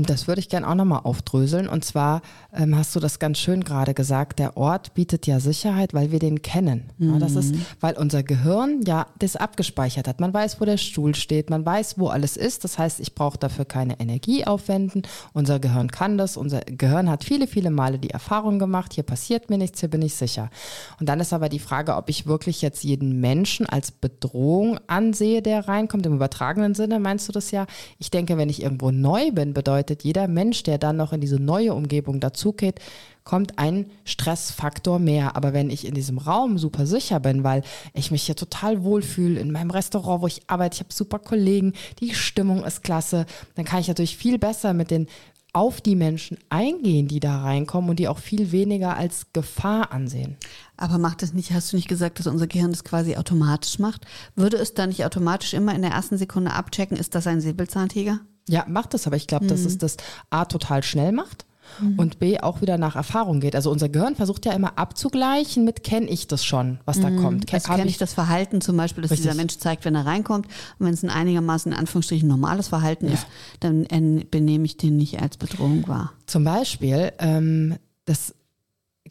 Das würde ich gerne auch nochmal aufdröseln. Und zwar ähm, hast du das ganz schön gerade gesagt, der Ort bietet ja Sicherheit, weil wir den kennen. Mhm. Ja, das ist, mhm. weil unser Gehirn ja das abgespeichert hat. Man weiß, wo der Stuhl steht, man weiß, wo alles ist. Das heißt, ich brauche dafür keine Energie aufwenden. Unser Gehirn kann das. Unser Gehirn hat viele, viele Male die Erfahrung gemacht, hier passiert mir nichts, hier bin ich sicher. Und dann ist aber die Frage, ob ich wirklich jetzt jeden Menschen als Bedrohung ansehe, der reinkommt. Im übertragenen Sinne meinst du das ja? Ich denke, wenn ich irgendwo neu bin, bedeutet bedeutet, jeder Mensch, der dann noch in diese neue Umgebung dazugeht, kommt ein Stressfaktor mehr. Aber wenn ich in diesem Raum super sicher bin, weil ich mich hier total wohlfühle in meinem Restaurant, wo ich arbeite, ich habe super Kollegen, die Stimmung ist klasse, dann kann ich natürlich viel besser mit den auf die Menschen eingehen, die da reinkommen und die auch viel weniger als Gefahr ansehen. Aber macht es nicht, hast du nicht gesagt, dass unser Gehirn das quasi automatisch macht? Würde es dann nicht automatisch immer in der ersten Sekunde abchecken, ist das ein Säbelzahntiger? Ja, macht es, aber ich glaube, mhm. dass es das A total schnell macht mhm. und B auch wieder nach Erfahrung geht. Also unser Gehirn versucht ja immer abzugleichen mit, kenne ich das schon, was da mhm. kommt. also kenne ich das Verhalten zum Beispiel, dass Richtig. dieser Mensch zeigt, wenn er reinkommt. Und wenn es ein einigermaßen in Anführungsstrichen normales Verhalten ja. ist, dann benehme ich den nicht als Bedrohung wahr. Zum Beispiel, ähm, das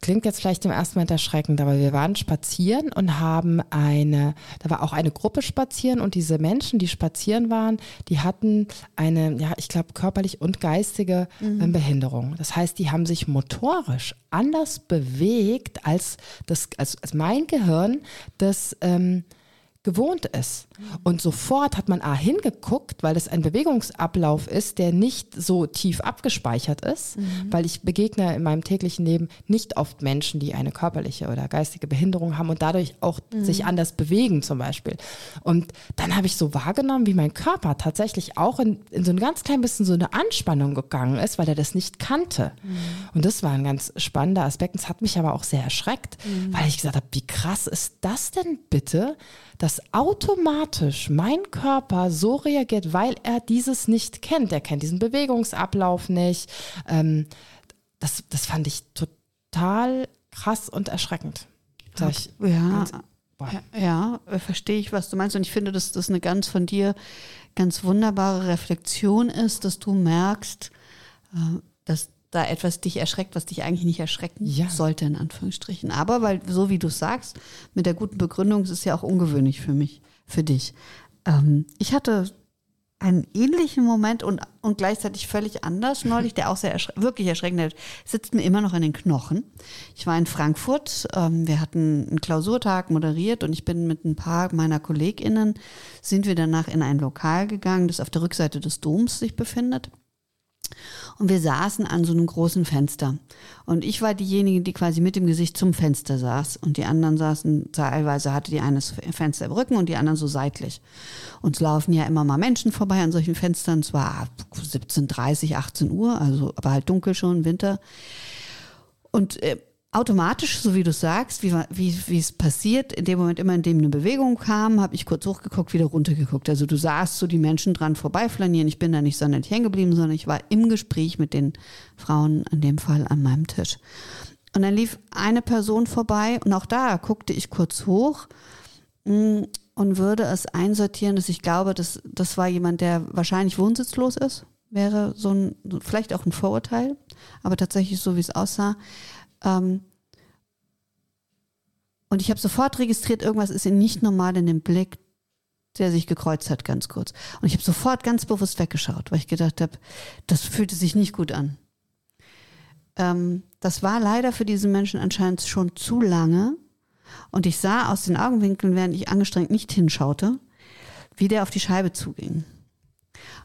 klingt jetzt vielleicht im ersten Moment erschreckend, aber wir waren spazieren und haben eine, da war auch eine Gruppe spazieren und diese Menschen, die spazieren waren, die hatten eine, ja, ich glaube, körperlich und geistige mhm. Ähm, Behinderung. Das heißt, die haben sich motorisch anders bewegt als das, als, als mein Gehirn, das ähm, gewohnt ist. Und sofort hat man A hingeguckt, weil es ein Bewegungsablauf ist, der nicht so tief abgespeichert ist, mhm. weil ich begegne in meinem täglichen Leben nicht oft Menschen, die eine körperliche oder geistige Behinderung haben und dadurch auch mhm. sich anders bewegen zum Beispiel. Und dann habe ich so wahrgenommen, wie mein Körper tatsächlich auch in, in so ein ganz klein bisschen so eine Anspannung gegangen ist, weil er das nicht kannte. Mhm. Und das war ein ganz spannender Aspekt. Es hat mich aber auch sehr erschreckt, mhm. weil ich gesagt habe, wie krass ist das denn bitte, dass automatisch mein Körper so reagiert, weil er dieses nicht kennt. Er kennt diesen Bewegungsablauf nicht. Ähm, das, das fand ich total krass und erschreckend. Ich, ja, ja, ja, verstehe ich, was du meinst. Und ich finde, dass das eine ganz von dir ganz wunderbare Reflexion ist, dass du merkst, äh, da etwas dich erschreckt, was dich eigentlich nicht erschrecken ja. sollte, in Anführungsstrichen. Aber weil, so wie du sagst, mit der guten Begründung, es ist ja auch ungewöhnlich für mich, für dich. Ähm, ich hatte einen ähnlichen Moment und, und gleichzeitig völlig anders neulich, der auch sehr erschre wirklich erschreckend ist, sitzt mir immer noch in den Knochen. Ich war in Frankfurt, ähm, wir hatten einen Klausurtag moderiert und ich bin mit ein paar meiner KollegInnen, sind wir danach in ein Lokal gegangen, das auf der Rückseite des Doms sich befindet. Und wir saßen an so einem großen Fenster. Und ich war diejenige, die quasi mit dem Gesicht zum Fenster saß. Und die anderen saßen, teilweise hatte die eine Fenster im Rücken und die anderen so seitlich. Uns laufen ja immer mal Menschen vorbei an solchen Fenstern. Es war 17.30, 18 Uhr, also aber halt dunkel schon, Winter. Und äh, automatisch, so wie du sagst, wie, wie, es passiert, in dem Moment immer, in dem eine Bewegung kam, habe ich kurz hochgeguckt, wieder runtergeguckt. Also du sahst so die Menschen dran vorbeiflanieren. Ich bin da nicht sonderlich hängen geblieben, sondern ich war im Gespräch mit den Frauen, in dem Fall an meinem Tisch. Und dann lief eine Person vorbei und auch da guckte ich kurz hoch mm, und würde es einsortieren, dass ich glaube, dass das war jemand, der wahrscheinlich wohnsitzlos ist. Wäre so ein, vielleicht auch ein Vorurteil, aber tatsächlich so, wie es aussah. Ähm, und ich habe sofort registriert, irgendwas ist nicht normal in dem Blick, der sich gekreuzt hat, ganz kurz. Und ich habe sofort ganz bewusst weggeschaut, weil ich gedacht habe, das fühlte sich nicht gut an. Ähm, das war leider für diesen Menschen anscheinend schon zu lange. Und ich sah aus den Augenwinkeln, während ich angestrengt nicht hinschaute, wie der auf die Scheibe zuging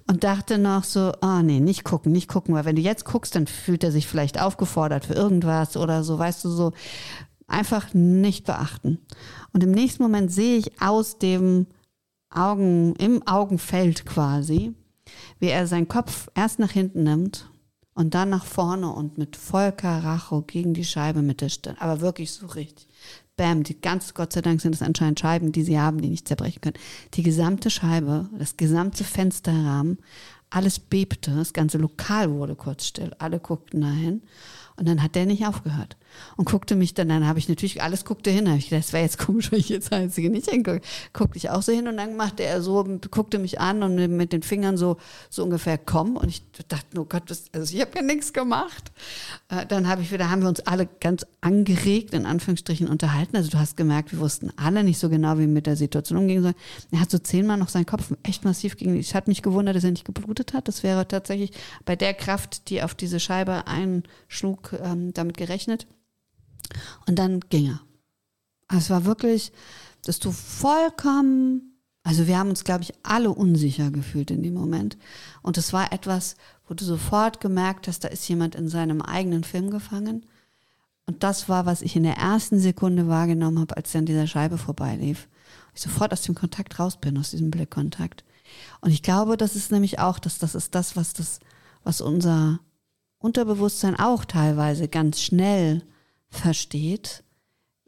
und dachte noch so, ah oh nee, nicht gucken, nicht gucken, weil wenn du jetzt guckst, dann fühlt er sich vielleicht aufgefordert für irgendwas oder so, weißt du, so einfach nicht beachten. Und im nächsten Moment sehe ich aus dem Augen, im Augenfeld quasi, wie er seinen Kopf erst nach hinten nimmt und dann nach vorne und mit voller Racho gegen die Scheibe mit der Stirn, aber wirklich so richtig bam, die ganz, Gott sei Dank sind es anscheinend Scheiben, die sie haben, die nicht zerbrechen können. Die gesamte Scheibe, das gesamte Fensterrahmen, alles bebte, das ganze Lokal wurde kurz still, alle guckten dahin. Und dann hat der nicht aufgehört und guckte mich dann, dann habe ich natürlich, alles guckte hin, habe ich gedacht, das wäre jetzt komisch, wenn ich jetzt Einzige nicht hingucke. Guckte ich auch so hin und dann machte er so, guckte mich an und mit den Fingern so, so ungefähr komm und ich dachte, oh Gott, das, also ich habe ja nichts gemacht. Äh, dann habe ich wieder, haben wir uns alle ganz angeregt, in Anführungsstrichen, unterhalten. Also du hast gemerkt, wir wussten alle nicht so genau, wie wir mit der Situation umgehen sollen. Er hat so zehnmal noch seinen Kopf echt massiv gegen, ich hatte mich gewundert, dass er nicht geblutet hat. Das wäre tatsächlich bei der Kraft, die auf diese Scheibe einschlug, ähm, damit gerechnet. Und dann ging er. Also es war wirklich, dass du vollkommen, also wir haben uns, glaube ich, alle unsicher gefühlt in dem Moment. Und es war etwas, wo du sofort gemerkt hast, da ist jemand in seinem eigenen Film gefangen. Und das war, was ich in der ersten Sekunde wahrgenommen habe, als er an dieser Scheibe vorbeilief. Ich sofort aus dem Kontakt raus bin, aus diesem Blickkontakt. Und ich glaube, das ist nämlich auch, dass das ist das, was das, was unser Unterbewusstsein auch teilweise ganz schnell versteht,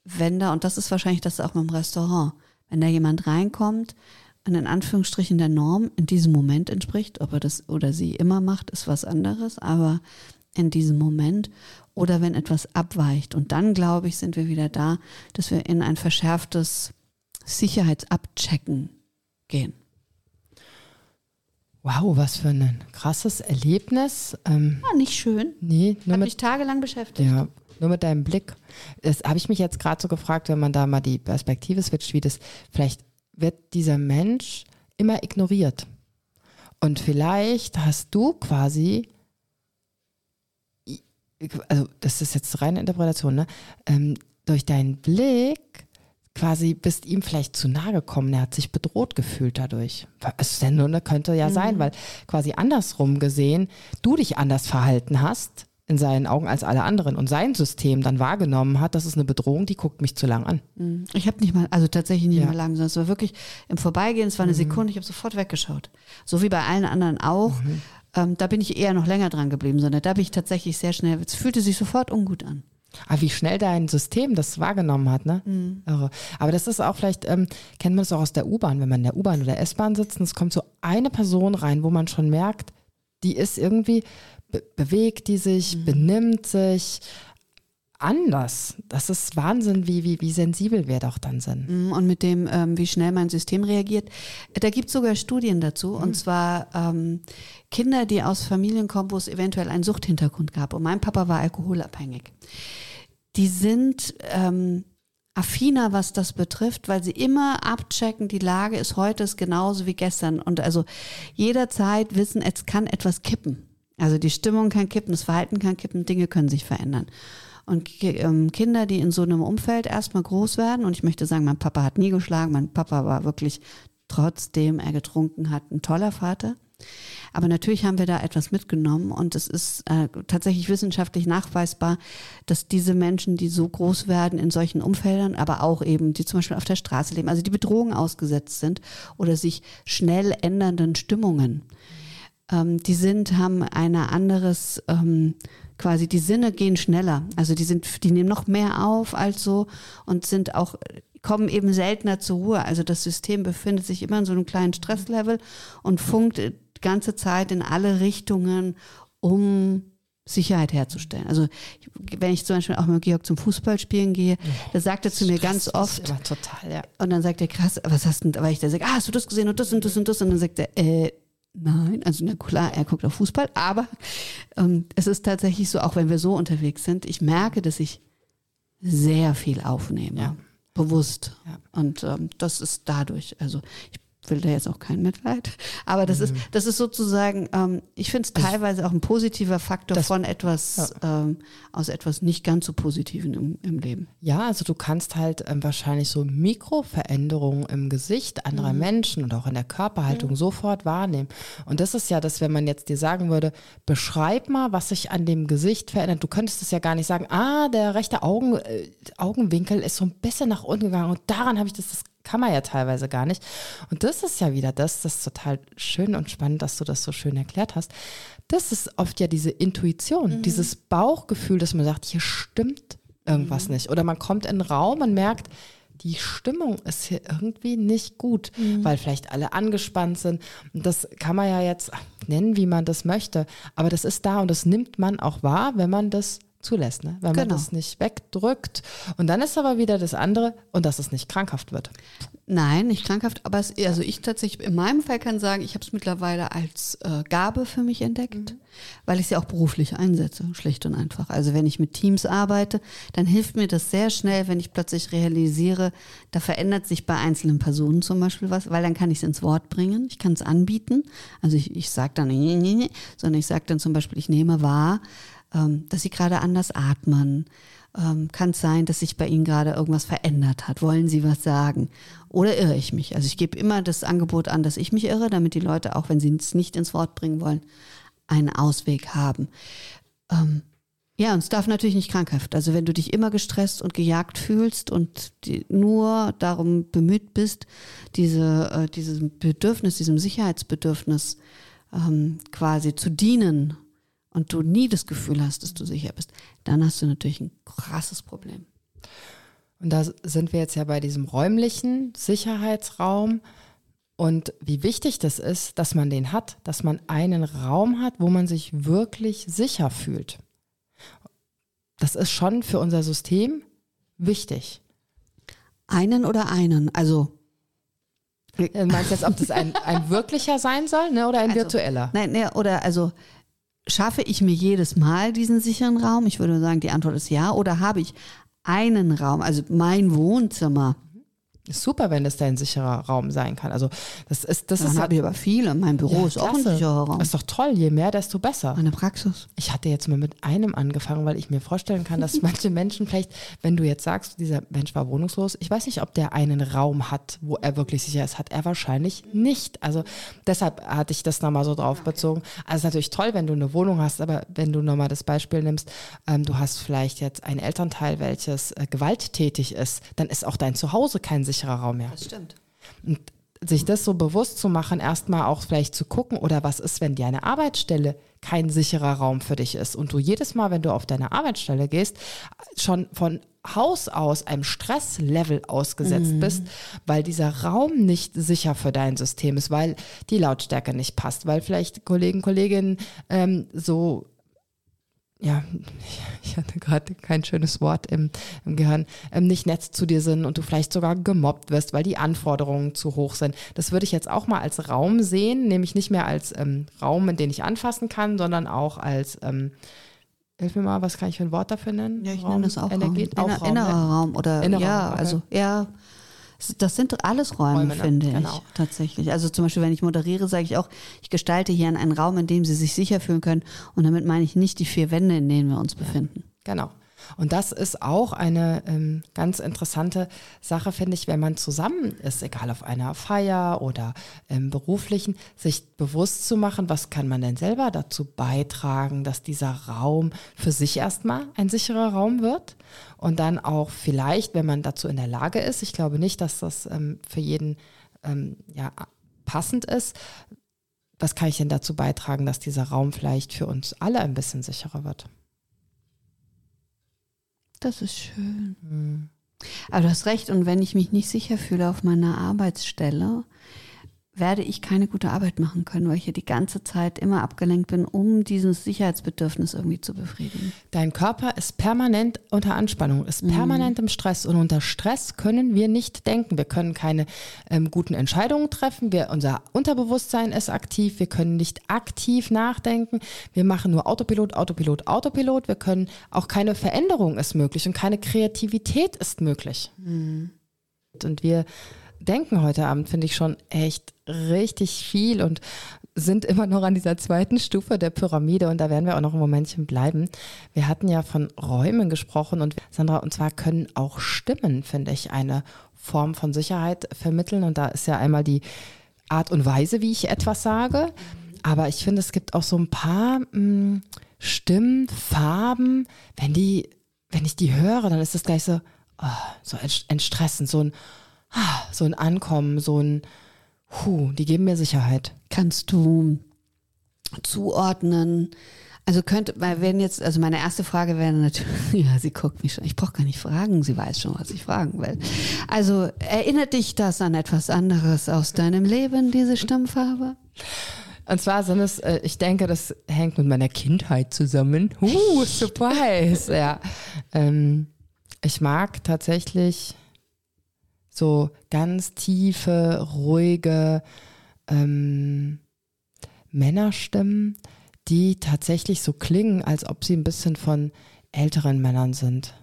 wenn da, und das ist wahrscheinlich das auch mit dem Restaurant, wenn da jemand reinkommt und in Anführungsstrichen der Norm in diesem Moment entspricht, ob er das oder sie immer macht, ist was anderes, aber in diesem Moment oder wenn etwas abweicht. Und dann, glaube ich, sind wir wieder da, dass wir in ein verschärftes Sicherheitsabchecken gehen. Wow, was für ein krasses Erlebnis. Ähm, ja, nicht schön. Nee, nur Hat mit, mich tagelang beschäftigt. Ja, nur mit deinem Blick. Das habe ich mich jetzt gerade so gefragt, wenn man da mal die Perspektive switcht, wie das, vielleicht wird dieser Mensch immer ignoriert. Und vielleicht hast du quasi, also das ist jetzt reine Interpretation, ne? Ähm, durch deinen Blick quasi bist ihm vielleicht zu nahe gekommen. Er hat sich bedroht gefühlt dadurch. Es denn nur, könnte ja mhm. sein, weil quasi andersrum gesehen du dich anders verhalten hast in seinen Augen als alle anderen und sein System dann wahrgenommen hat, das ist eine Bedrohung, die guckt mich zu lang an. Mhm. Ich habe nicht mal, also tatsächlich nicht ja. mal lang, sondern es war wirklich im Vorbeigehen, es war eine mhm. Sekunde, ich habe sofort weggeschaut. So wie bei allen anderen auch. Mhm. Ähm, da bin ich eher noch länger dran geblieben, sondern da bin ich tatsächlich sehr schnell, es fühlte sich sofort ungut an. Aber ah, wie schnell dein System das wahrgenommen hat, ne? Mhm. Irre. Aber das ist auch vielleicht, ähm, kennt man das auch aus der U-Bahn, wenn man in der U-Bahn oder S-Bahn sitzt und es kommt so eine Person rein, wo man schon merkt, die ist irgendwie, be bewegt die sich, mhm. benimmt sich anders. Das ist Wahnsinn, wie, wie, wie sensibel wir doch dann sind. Mhm, und mit dem, ähm, wie schnell mein System reagiert. Da gibt es sogar Studien dazu. Mhm. Und zwar ähm, Kinder, die aus Familien kommen, wo es eventuell einen Suchthintergrund gab. Und mein Papa war alkoholabhängig. Die sind ähm, affiner, was das betrifft, weil sie immer abchecken, die Lage ist heute ist genauso wie gestern. Und also jederzeit wissen, es kann etwas kippen. Also die Stimmung kann kippen, das Verhalten kann kippen, Dinge können sich verändern. Und ähm, Kinder, die in so einem Umfeld erstmal groß werden, und ich möchte sagen, mein Papa hat nie geschlagen, mein Papa war wirklich, trotzdem er getrunken hat, ein toller Vater. Aber natürlich haben wir da etwas mitgenommen und es ist äh, tatsächlich wissenschaftlich nachweisbar, dass diese Menschen, die so groß werden in solchen Umfeldern, aber auch eben, die zum Beispiel auf der Straße leben, also die Bedrohungen ausgesetzt sind oder sich schnell ändernden Stimmungen, ähm, die sind, haben ein anderes, ähm, quasi die Sinne gehen schneller. Also die sind, die nehmen noch mehr auf als so und sind auch kommen eben seltener zur Ruhe. Also das System befindet sich immer in so einem kleinen Stresslevel und funkt die ganze Zeit in alle Richtungen, um Sicherheit herzustellen. Also wenn ich zum Beispiel auch mit Georg zum Fußballspielen gehe, da sagt er zu mir ganz oft, total, ja. und dann sagt er, krass, was hast du denn, weil ich da sage, ah, hast du das gesehen und das und das und das, und dann sagt er, äh, Nein, also na klar, er guckt auf Fußball, aber ähm, es ist tatsächlich so, auch wenn wir so unterwegs sind, ich merke, dass ich sehr viel aufnehme, ja. bewusst. Ja. Und ähm, das ist dadurch, also ich will da jetzt auch kein Mitleid. Aber das mhm. ist, das ist sozusagen, ähm, ich finde es teilweise auch ein positiver Faktor das, von etwas, ja. ähm, aus etwas nicht ganz so Positiven im, im Leben. Ja, also du kannst halt ähm, wahrscheinlich so Mikroveränderungen im Gesicht anderer mhm. Menschen und auch in der Körperhaltung mhm. sofort wahrnehmen. Und das ist ja das, wenn man jetzt dir sagen würde, beschreib mal, was sich an dem Gesicht verändert. Du könntest es ja gar nicht sagen, ah, der rechte Augen, äh, Augenwinkel ist so ein bisschen nach unten gegangen und daran habe ich das, das kann man ja teilweise gar nicht. Und das ist ja wieder das, das ist total schön und spannend, dass du das so schön erklärt hast. Das ist oft ja diese Intuition, mhm. dieses Bauchgefühl, dass man sagt, hier stimmt irgendwas mhm. nicht. Oder man kommt in den Raum und merkt, die Stimmung ist hier irgendwie nicht gut, mhm. weil vielleicht alle angespannt sind. Und das kann man ja jetzt nennen, wie man das möchte. Aber das ist da und das nimmt man auch wahr, wenn man das zulässt, ne? wenn man genau. das nicht wegdrückt. Und dann ist aber wieder das andere und dass es nicht krankhaft wird. Nein, nicht krankhaft, aber es, also ich tatsächlich in meinem Fall kann sagen, ich habe es mittlerweile als äh, Gabe für mich entdeckt, mhm. weil ich sie auch beruflich einsetze, schlicht und einfach. Also wenn ich mit Teams arbeite, dann hilft mir das sehr schnell, wenn ich plötzlich realisiere, da verändert sich bei einzelnen Personen zum Beispiel was, weil dann kann ich es ins Wort bringen, ich kann es anbieten. Also ich, ich sage dann, nee, nee, nee, sondern ich sage dann zum Beispiel, ich nehme wahr, ähm, dass sie gerade anders atmen. Ähm, Kann es sein, dass sich bei Ihnen gerade irgendwas verändert hat? Wollen Sie was sagen? Oder irre ich mich? Also ich gebe immer das Angebot an, dass ich mich irre, damit die Leute, auch wenn sie es nicht ins Wort bringen wollen, einen Ausweg haben. Ähm, ja, und es darf natürlich nicht krankhaft. Also wenn du dich immer gestresst und gejagt fühlst und die, nur darum bemüht bist, diese, äh, diesem Bedürfnis, diesem Sicherheitsbedürfnis ähm, quasi zu dienen und du nie das Gefühl hast, dass du sicher bist, dann hast du natürlich ein krasses Problem. Und da sind wir jetzt ja bei diesem räumlichen Sicherheitsraum und wie wichtig das ist, dass man den hat, dass man einen Raum hat, wo man sich wirklich sicher fühlt. Das ist schon für unser System wichtig. Einen oder einen? Also Meinst du jetzt, ob das ein, ein wirklicher sein soll ne, oder ein also, virtueller? Nein, ne, oder also schaffe ich mir jedes Mal diesen sicheren Raum? Ich würde sagen, die Antwort ist ja. Oder habe ich einen Raum, also mein Wohnzimmer, ist super, wenn das dein sicherer Raum sein kann. Also das ist das Dann ist habe ich aber viele. Mein Büro ja, ist klasse. auch ein sicherer Raum. Ist doch toll. Je mehr, desto besser. Meine Praxis. Ich hatte jetzt mal mit einem angefangen, weil ich mir vorstellen kann, dass manche Menschen vielleicht, wenn du jetzt sagst, dieser Mensch war wohnungslos, ich weiß nicht, ob der einen Raum hat, wo er wirklich sicher ist. Hat er wahrscheinlich nicht. Also deshalb hatte ich das nochmal so drauf bezogen. Also es ist natürlich toll, wenn du eine Wohnung hast, aber wenn du nochmal das Beispiel nimmst, ähm, du hast vielleicht jetzt ein Elternteil, welches äh, gewalttätig ist, dann ist auch dein Zuhause kein sicherer sicherer Raum mehr. Das stimmt. Und sich das so bewusst zu machen, erstmal auch vielleicht zu gucken, oder was ist, wenn deine Arbeitsstelle kein sicherer Raum für dich ist und du jedes Mal, wenn du auf deine Arbeitsstelle gehst, schon von Haus aus einem Stresslevel ausgesetzt mhm. bist, weil dieser Raum nicht sicher für dein System ist, weil die Lautstärke nicht passt, weil vielleicht Kollegen, Kolleginnen ähm, so ja, ich hatte gerade kein schönes Wort im, im Gehirn, ähm, nicht nett zu dir sind und du vielleicht sogar gemobbt wirst, weil die Anforderungen zu hoch sind. Das würde ich jetzt auch mal als Raum sehen, nämlich nicht mehr als ähm, Raum, in den ich anfassen kann, sondern auch als, ähm, hilf mir mal, was kann ich für ein Wort dafür nennen? Ja, ich Raum, nenne das auch Energie, Raum. Auch Raum, innerer ne? Raum oder Innerer ja, okay. also ja. Das sind alles Räume, Räume ne? finde genau. ich tatsächlich. Also zum Beispiel, wenn ich moderiere, sage ich auch, ich gestalte hier einen Raum, in dem Sie sich sicher fühlen können. Und damit meine ich nicht die vier Wände, in denen wir uns befinden. Genau. Und das ist auch eine ähm, ganz interessante Sache, finde ich, wenn man zusammen ist, egal auf einer Feier oder im beruflichen, sich bewusst zu machen, was kann man denn selber dazu beitragen, dass dieser Raum für sich erstmal ein sicherer Raum wird und dann auch vielleicht, wenn man dazu in der Lage ist, ich glaube nicht, dass das ähm, für jeden ähm, ja, passend ist, was kann ich denn dazu beitragen, dass dieser Raum vielleicht für uns alle ein bisschen sicherer wird? Das ist schön. Mhm. Aber du hast recht, und wenn ich mich nicht sicher fühle auf meiner Arbeitsstelle, werde ich keine gute Arbeit machen können, weil ich hier die ganze Zeit immer abgelenkt bin, um dieses Sicherheitsbedürfnis irgendwie zu befriedigen. Dein Körper ist permanent unter Anspannung, ist mhm. permanent im Stress und unter Stress können wir nicht denken. Wir können keine ähm, guten Entscheidungen treffen. Wir, unser Unterbewusstsein ist aktiv. Wir können nicht aktiv nachdenken. Wir machen nur Autopilot, Autopilot, Autopilot. Wir können auch keine Veränderung ist möglich und keine Kreativität ist möglich. Mhm. Und wir denken heute Abend, finde ich schon echt richtig viel und sind immer noch an dieser zweiten Stufe der Pyramide und da werden wir auch noch ein Momentchen bleiben. Wir hatten ja von Räumen gesprochen und Sandra, und zwar können auch Stimmen, finde ich, eine Form von Sicherheit vermitteln und da ist ja einmal die Art und Weise, wie ich etwas sage, aber ich finde, es gibt auch so ein paar mh, hm, Stimmen, Farben, wenn die, wenn ich die höre, dann ist das gleich so, oh, so entstressend, so ein so ein Ankommen, so ein, huh, die geben mir Sicherheit. Kannst du zuordnen? Also könnte, weil wenn jetzt, also meine erste Frage wäre natürlich, ja, sie guckt mich schon, ich brauche gar nicht fragen, sie weiß schon, was ich fragen will. Also erinnert dich das an etwas anderes aus deinem Leben, diese Stimmfarbe? Und zwar sind es, äh, ich denke, das hängt mit meiner Kindheit zusammen. Uh, surprise, ja. Ähm, ich mag tatsächlich so ganz tiefe, ruhige ähm, Männerstimmen, die tatsächlich so klingen, als ob sie ein bisschen von älteren Männern sind.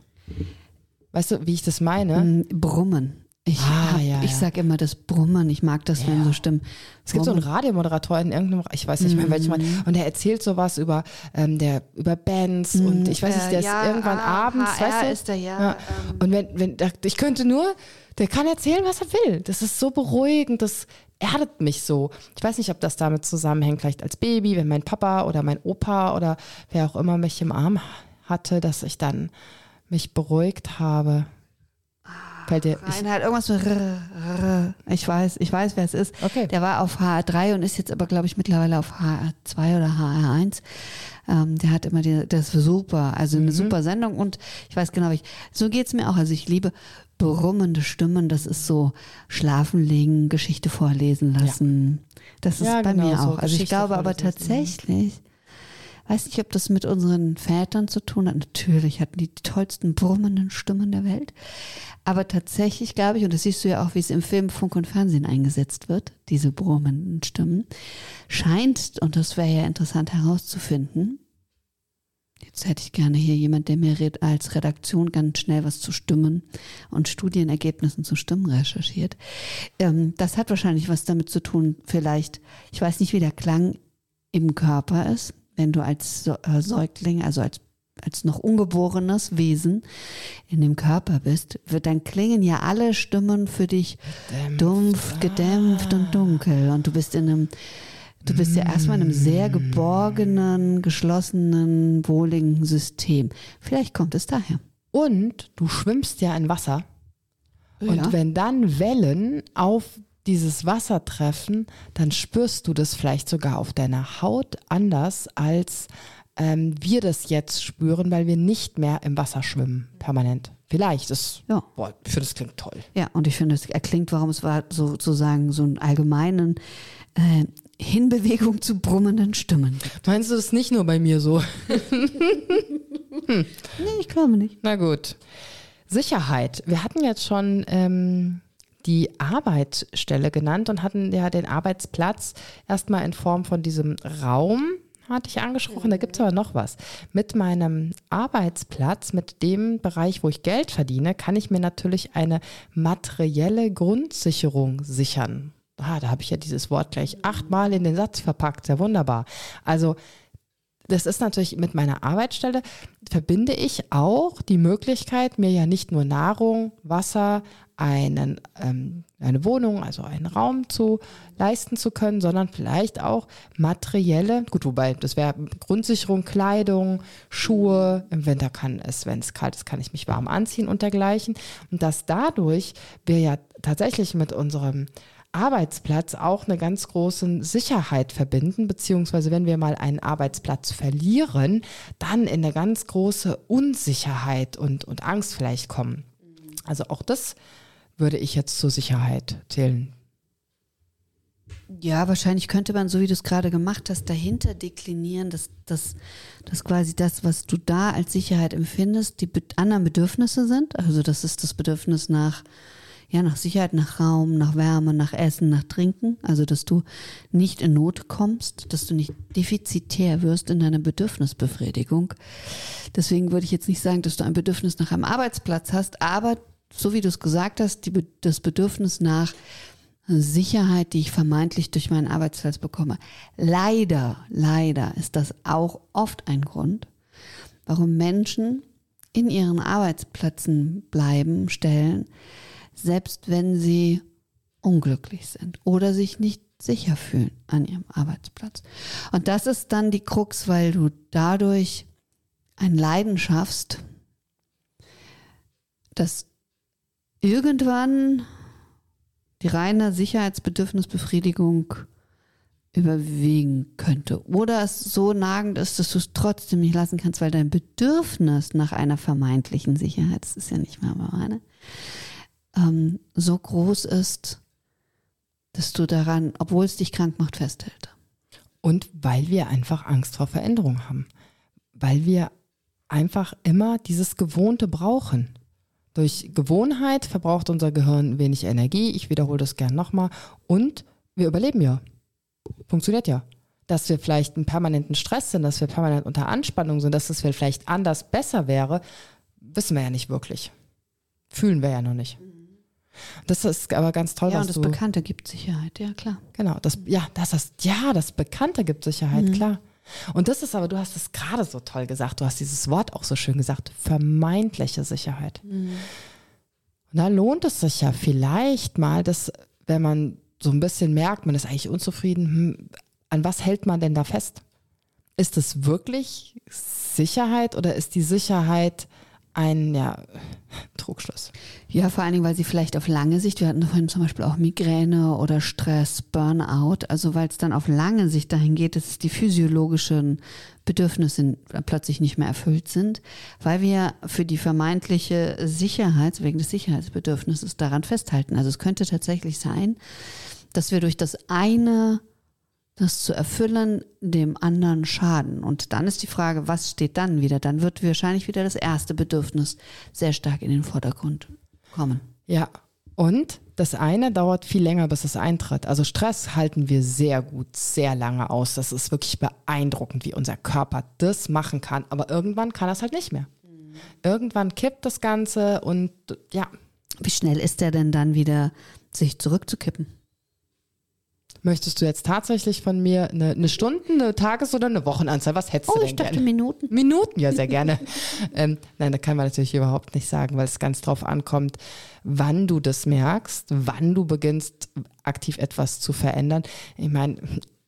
Weißt du, wie ich das meine? Mm, Brummen. Ich, ah, hab, ja, ich ja. sag immer das Brummen, ich mag das, ja. wenn so Stimmen. Es gibt so einen Radiomoderator in irgendeinem, ich weiß nicht mehr mm. welchem, und der erzählt sowas über, ähm, der, über Bands mm. und ich weiß nicht, der ist irgendwann ah, abends, HR weißt du? ist der, ja. Ähm. Und wenn, wenn, ich könnte nur, der kann erzählen, was er will. Das ist so beruhigend, das erdet mich so. Ich weiß nicht, ob das damit zusammenhängt, vielleicht als Baby, wenn mein Papa oder mein Opa oder wer auch immer mich im Arm hatte, dass ich dann mich beruhigt habe. Ah Fällt dir, Reinhard, irgendwas mit R, R, Ich weiß, ich weiß, wer es ist. Okay. Der war auf HR3 und ist jetzt aber, glaube ich, mittlerweile auf HR2 oder HR1. Ähm, der hat immer die, das war super, also eine super Sendung und ich weiß genau, wie ich, so geht's mir auch. Also ich liebe brummende Stimmen, das ist so schlafen legen, Geschichte vorlesen lassen. Das ist Ja, bei genau, mir so auch. Also ich Geschichte glaube aber tatsächlich, weiß nicht, ob das mit unseren Vätern zu tun hat. Natürlich hatten die die tollsten brummenden Stimmen der Welt. Aber tatsächlich glaube ich, und das siehst du ja auch, wie es im Film, Funk und Fernsehen eingesetzt wird, diese brummenden Stimmen, scheint, und das wäre ja interessant herauszufinden, jetzt hätte ich gerne hier jemand, der mir als Redaktion ganz schnell was zu Stimmen und Studienergebnissen zu Stimmen recherchiert. Ähm, das hat wahrscheinlich was damit zu tun, vielleicht, ich weiß nicht, wie der Klang im Körper ist, wenn du als äh, Säugling, also als als noch ungeborenes Wesen in dem Körper bist, wird dann klingen ja alle Stimmen für dich dumpf, gedämpft und dunkel. Und du bist in einem, du bist ja erstmal in einem sehr geborgenen, geschlossenen, wohligen System. Vielleicht kommt es daher. Und du schwimmst ja in Wasser. Und Ja. wenn dann Wellen auf dieses Wasser treffen, dann spürst du das vielleicht sogar auf deiner Haut anders, als ähm, wir das jetzt spüren, weil wir nicht mehr im Wasser schwimmen, permanent. Vielleicht. Das, Ja. boah, ich finde, das klingt toll. Ja, und ich finde, es erklingt, warum es war, sozusagen so einen allgemeinen äh, Hinbewegung zu brummenden Stimmen. gibt. Meinst du das nicht nur bei mir so? Nee, ich glaube nicht. Na gut. Sicherheit. Wir hatten jetzt schon ähm, die Arbeitsstelle genannt und hatten ja den Arbeitsplatz erstmal in Form von diesem Raum, hatte ich angesprochen. Da gibt es aber noch was. Mit meinem Arbeitsplatz, mit dem Bereich, wo ich Geld verdiene, kann ich mir natürlich eine materielle Grundsicherung sichern. Ah, da habe ich ja dieses Wort gleich achtmal in den Satz verpackt. Sehr wunderbar. Also das ist natürlich mit meiner Arbeitsstelle, verbinde ich auch die Möglichkeit, mir ja nicht nur Nahrung, Wasser, einen, ähm, eine Wohnung, also einen Raum zu leisten zu können, sondern vielleicht auch materielle, gut, wobei das wäre Grundsicherung, Kleidung, Schuhe, im Winter kann es, wenn es kalt ist, kann ich mich warm anziehen und dergleichen. Und dass dadurch wir ja tatsächlich mit unserem Arbeitsplatz auch eine ganz große Sicherheit verbinden, beziehungsweise wenn wir mal einen Arbeitsplatz verlieren, dann in eine ganz große Unsicherheit und, und Angst vielleicht kommen. Also auch das würde ich jetzt zur Sicherheit zählen. Ja, wahrscheinlich könnte man, so wie du es gerade gemacht hast, dahinter deklinieren, dass, dass, dass quasi das, was du da als Sicherheit empfindest, die anderen Bedürfnisse sind. Also das ist das Bedürfnis nach, ja, nach Sicherheit, nach Raum, nach Wärme, nach Essen, nach Trinken. Also dass du nicht in Not kommst, dass du nicht defizitär wirst in deiner Bedürfnisbefriedigung. Deswegen würde ich jetzt nicht sagen, dass du ein Bedürfnis nach einem Arbeitsplatz hast, aber so wie du es gesagt hast, die, das Bedürfnis nach Sicherheit, die ich vermeintlich durch meinen Arbeitsplatz bekomme. Leider, leider ist das auch oft ein Grund, warum Menschen in ihren Arbeitsplätzen bleiben, stellen, selbst wenn sie unglücklich sind oder sich nicht sicher fühlen an ihrem Arbeitsplatz. Und das ist dann die Krux, weil du dadurch ein Leiden schaffst, das irgendwann die reine Sicherheitsbedürfnisbefriedigung überwiegen könnte. Oder es so nagend ist, dass du es trotzdem nicht lassen kannst, weil dein Bedürfnis nach einer vermeintlichen Sicherheit, das ist ja nicht mehr meine, ähm, so groß ist, dass du daran, obwohl es dich krank macht, festhält. Und weil wir einfach Angst vor Veränderung haben. Weil wir einfach immer dieses Gewohnte brauchen. Durch Gewohnheit verbraucht unser Gehirn wenig Energie. Ich wiederhole das gern nochmal. Und wir überleben ja. Funktioniert ja. Dass wir vielleicht einen permanenten Stress sind, dass wir permanent unter Anspannung sind, dass es vielleicht anders besser wäre, wissen wir ja nicht wirklich. Fühlen wir ja noch nicht. Das ist aber ganz toll, ja, was und das du Bekannte gibt Sicherheit, ja klar. Genau, das, ja, das ist, ja, das Bekannte gibt Sicherheit, Mhm. klar. Und das ist aber, du hast es gerade so toll gesagt, du hast dieses Wort auch so schön gesagt, vermeintliche Sicherheit. Mhm. Und da lohnt es sich ja vielleicht mal, dass, wenn man so ein bisschen merkt, man ist eigentlich unzufrieden, hm, an was hält man denn da fest? Ist es wirklich Sicherheit oder ist die Sicherheit ein ja, Trugschluss. Ja, vor allen Dingen, weil sie vielleicht auf lange Sicht, wir hatten vorhin zum Beispiel auch Migräne oder Stress, Burnout, also weil es dann auf lange Sicht dahin geht, dass die physiologischen Bedürfnisse plötzlich nicht mehr erfüllt sind, weil wir für die vermeintliche Sicherheit, wegen des Sicherheitsbedürfnisses daran festhalten. Also es könnte tatsächlich sein, dass wir durch das eine das zu erfüllen, dem anderen schaden. Und dann ist die Frage, was steht dann wieder? Dann wird wahrscheinlich wieder das erste Bedürfnis sehr stark in den Vordergrund kommen. Ja, und das eine dauert viel länger, bis es eintritt. Also Stress halten wir sehr gut, sehr lange aus. Das ist wirklich beeindruckend, wie unser Körper das machen kann. Aber irgendwann kann das halt nicht mehr. Mhm. Irgendwann kippt das Ganze und ja. Wie schnell ist der denn dann wieder, sich zurückzukippen? Möchtest du jetzt tatsächlich von mir eine, eine Stunden, eine Tages- oder eine Wochenanzahl? Was hättest oh, du denn ich dachte gerne? Minuten. Minuten, ja, sehr gerne. ähm, nein, da kann man natürlich überhaupt nicht sagen, weil es ganz drauf ankommt, wann du das merkst, wann du beginnst, aktiv etwas zu verändern. Ich meine,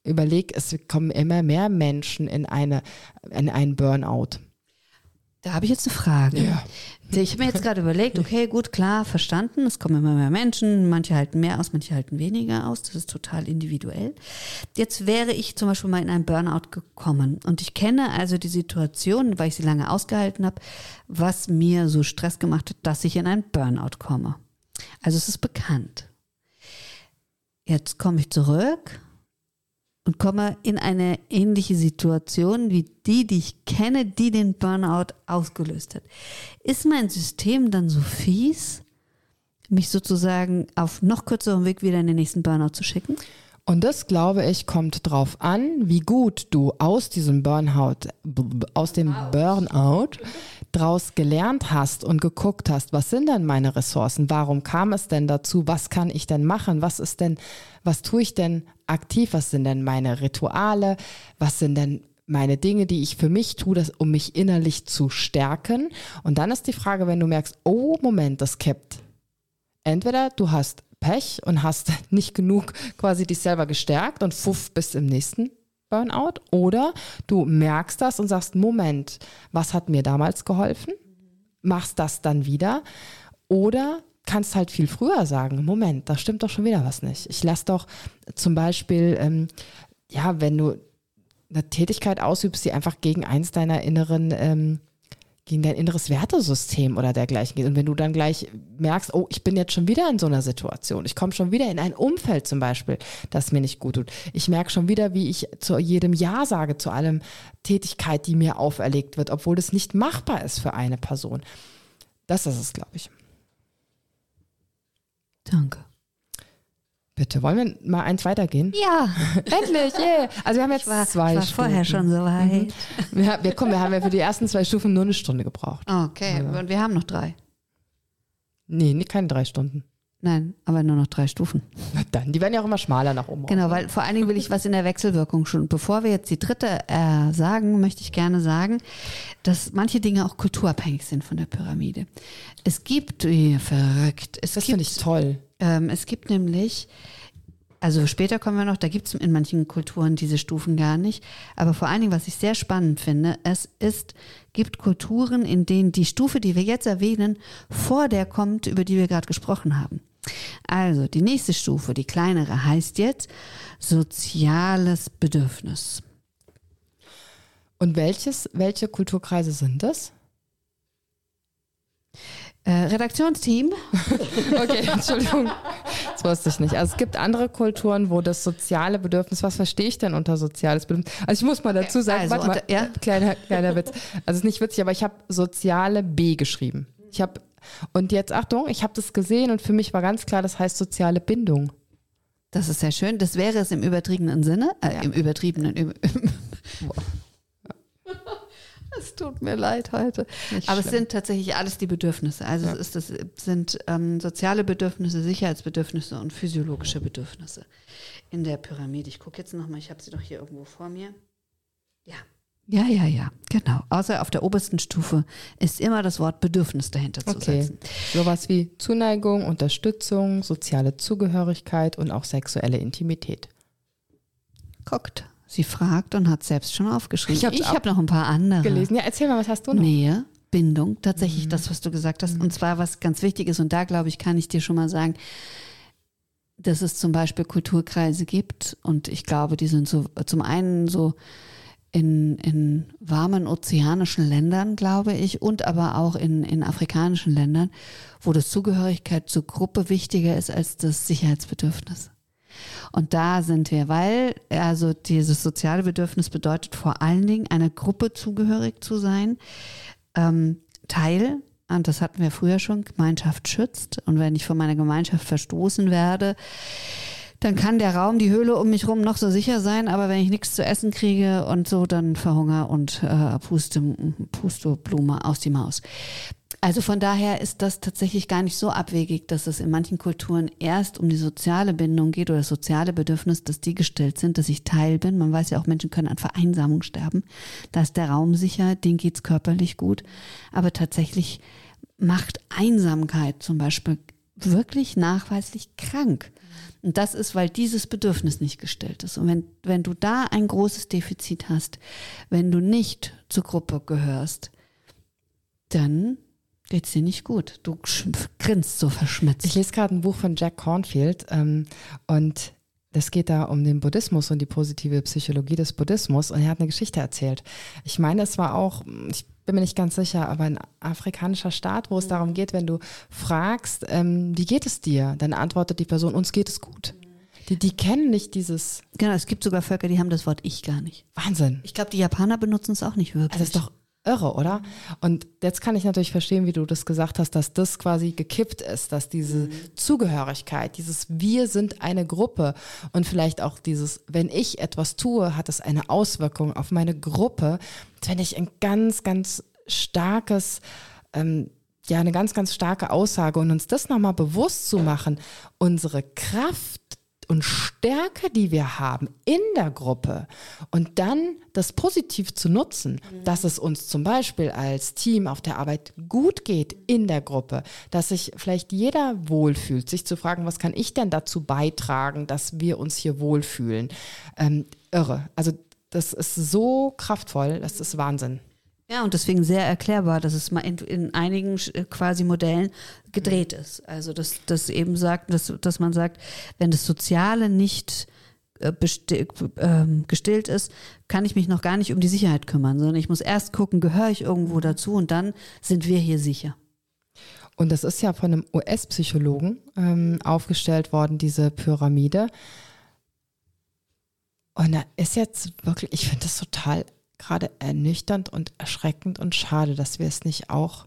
überleg, es kommen immer mehr Menschen in, eine, in einen Burnout. Da habe ich jetzt eine Frage. Ja. Ich habe mir jetzt gerade überlegt, okay, gut, klar, verstanden, es kommen immer mehr Menschen, manche halten mehr aus, manche halten weniger aus, das ist total individuell. Jetzt wäre ich zum Beispiel mal in einen Burnout gekommen und ich kenne also die Situation, weil ich sie lange ausgehalten habe, was mir so Stress gemacht hat, dass ich in einen Burnout komme. Also es ist bekannt. Jetzt komme ich zurück und komme in eine ähnliche Situation wie die, die ich kenne, die den Burnout ausgelöst hat. Ist mein System dann so fies, mich sozusagen auf noch kürzerem Weg wieder in den nächsten Burnout zu schicken? Und das, glaube ich, kommt drauf an, wie gut du aus diesem Burnout, aus dem Burnout draus gelernt hast und geguckt hast, was sind denn meine Ressourcen? Warum kam es denn dazu? Was kann ich denn machen? Was ist denn, was tue ich denn aktiv? Was sind denn meine Rituale? Was sind denn meine Dinge, die ich für mich tue, das, um mich innerlich zu stärken? Und dann ist die Frage, wenn du merkst, oh Moment, das kippt. Entweder du hast Pech und hast nicht genug quasi dich selber gestärkt und fuff bist im nächsten Burnout. Oder du merkst das und sagst, Moment, was hat mir damals geholfen? Machst das dann wieder. Oder kannst halt viel früher sagen, Moment, da stimmt doch schon wieder was nicht. Ich lasse doch zum Beispiel, ähm, ja, wenn du eine Tätigkeit ausübst, die einfach gegen eins deiner inneren ähm, gegen dein inneres Wertesystem oder dergleichen geht. Und wenn du dann gleich merkst, oh, ich bin jetzt schon wieder in so einer Situation, ich komme schon wieder in ein Umfeld zum Beispiel, das mir nicht gut tut. Ich merke schon wieder, wie ich zu jedem Ja sage, zu allem Tätigkeit, die mir auferlegt wird, obwohl das nicht machbar ist für eine Person. Das ist es, glaube ich. Danke. Bitte, wollen wir mal eins weitergehen? Ja. Endlich, yeah. Also wir haben jetzt ich war, zwei ich war Stufen. vorher schon so weit. Mhm. Wir, wir, komm, wir haben ja für die ersten zwei Stufen nur eine Stunde gebraucht. Okay, Ja. und wir haben noch drei. Nee, nee, keine drei Stunden. Nein, aber nur noch drei Stufen. Na dann, die werden ja auch immer schmaler nach oben. Genau, weil vor allen Dingen will ich was in der Wechselwirkung schon. Bevor wir jetzt die dritte äh, sagen, möchte ich gerne sagen, dass manche Dinge auch kulturabhängig sind von der Pyramide. Es gibt, wie verrückt, es Das finde ich toll. Ähm, es gibt nämlich, also später kommen wir noch, da gibt es in manchen Kulturen diese Stufen gar nicht. Aber vor allen Dingen, was ich sehr spannend finde, es ist, gibt Kulturen, in denen die Stufe, die wir jetzt erwähnen, vor der kommt, über die wir gerade gesprochen haben. Also die nächste Stufe, die kleinere, heißt jetzt soziales Bedürfnis. Und welches, welche Kulturkreise sind das? Äh, Redaktionsteam, Okay, Entschuldigung. Das wusste ich nicht. Also es gibt andere Kulturen, wo das soziale Bedürfnis, was verstehe ich denn unter soziales Bedürfnis? Also ich muss mal dazu sagen, Also warte mal, ja? kleiner, kleiner Witz. Also es ist nicht witzig, aber ich habe soziale B geschrieben. Ich habe, und jetzt Achtung, ich habe das gesehen und für mich war ganz klar, das heißt soziale Bindung. das ist sehr schön. Das wäre es im übertriebenen Sinne, äh, im übertriebenen. Im, es tut mir leid heute. Nicht Aber es schlimm. sind tatsächlich alles die Bedürfnisse. Also es, ist es sind ähm, soziale Bedürfnisse, Sicherheitsbedürfnisse und physiologische Bedürfnisse in der Pyramide. Ich gucke jetzt nochmal, ich habe sie doch hier irgendwo vor mir. Ja. Ja, ja, ja, genau. Außer auf der obersten Stufe ist immer das Wort Bedürfnis dahinter zu Okay. setzen. Sowas wie Zuneigung, Unterstützung, soziale Zugehörigkeit und auch sexuelle Intimität. Guckt. Sie fragt und hat selbst schon aufgeschrieben. Ich habe noch ein paar andere. Gelesen. Ja, erzähl mal, was hast du noch? Nähe, Bindung, tatsächlich mhm. das, was du gesagt hast. Mhm. Und zwar was ganz wichtig ist, und da glaube ich, kann ich dir schon mal sagen, dass es zum Beispiel Kulturkreise gibt. Und ich glaube, die sind so zum einen so in, in warmen ozeanischen Ländern, glaube ich, und aber auch in, in afrikanischen Ländern, wo das Zugehörigkeit zur Gruppe wichtiger ist als das Sicherheitsbedürfnis. Und da sind wir, weil also dieses soziale Bedürfnis bedeutet vor allen Dingen einer Gruppe zugehörig zu sein, ähm, Teil und das hatten wir früher schon, Gemeinschaft schützt. Und wenn ich von meiner Gemeinschaft verstoßen werde, dann kann der Raum, die Höhle um mich rum noch so sicher sein, aber wenn ich nichts zu essen kriege und so, dann verhunger und äh, puste, puste Blume aus die Maus. Also von daher ist das tatsächlich gar nicht so abwegig, dass es in manchen Kulturen erst um die soziale Bindung geht oder das soziale Bedürfnis, dass die gestellt sind, dass ich Teil bin. Man weiß ja auch, Menschen können an Vereinsamung sterben. Da ist der Raum sicher, denen geht's körperlich gut. Aber tatsächlich macht Einsamkeit zum Beispiel wirklich nachweislich krank. Und das ist, weil dieses Bedürfnis nicht gestellt ist. Und wenn, wenn du da ein großes Defizit hast, wenn du nicht zur Gruppe gehörst, dann geht's dir nicht gut. Du grinst so verschmitzt. Ich lese gerade ein Buch von Jack Cornfield ähm, und das geht da um den Buddhismus und die positive Psychologie des Buddhismus und er hat eine Geschichte erzählt. Ich meine, es war auch, ich bin mir nicht ganz sicher, aber ein afrikanischer Staat, wo es darum geht, wenn du fragst, ähm, wie geht es dir, dann antwortet die Person, uns geht es gut. Die, die kennen nicht dieses. Genau, es gibt sogar Völker, die haben das Wort Ich gar nicht. Wahnsinn. Ich glaube, die Japaner benutzen es auch nicht wirklich. Also das ist doch irre, oder? Und jetzt kann ich natürlich verstehen, wie du das gesagt hast, dass das quasi gekippt ist, dass diese Zugehörigkeit, dieses Wir sind eine Gruppe und vielleicht auch dieses, wenn ich etwas tue, hat es eine Auswirkung auf meine Gruppe, finde ich ein ganz, ganz starkes, ähm, ja, eine ganz, ganz starke Aussage. Und uns das nochmal bewusst zu machen, unsere Kraft und Stärke, die wir haben in der Gruppe und dann das positiv zu nutzen, mhm. dass es uns zum Beispiel als Team auf der Arbeit gut geht in der Gruppe, dass sich vielleicht jeder wohlfühlt, sich zu fragen, was kann ich denn dazu beitragen, dass wir uns hier wohlfühlen. Ähm, irre. Also das ist so kraftvoll, das ist Wahnsinn. Ja, und deswegen sehr erklärbar, dass es mal in, in einigen äh, quasi Modellen gedreht ist. Also dass das eben sagt, dass, dass man sagt, wenn das Soziale nicht äh, ähm, gestillt ist, kann ich mich noch gar nicht um die Sicherheit kümmern, sondern ich muss erst gucken, gehöre ich irgendwo dazu und dann sind wir hier sicher. Und das ist ja von einem US-Psychologen ähm, aufgestellt worden, diese Pyramide. Und da ist jetzt wirklich, ich finde das total gerade ernüchternd und erschreckend und schade, dass wir es nicht auch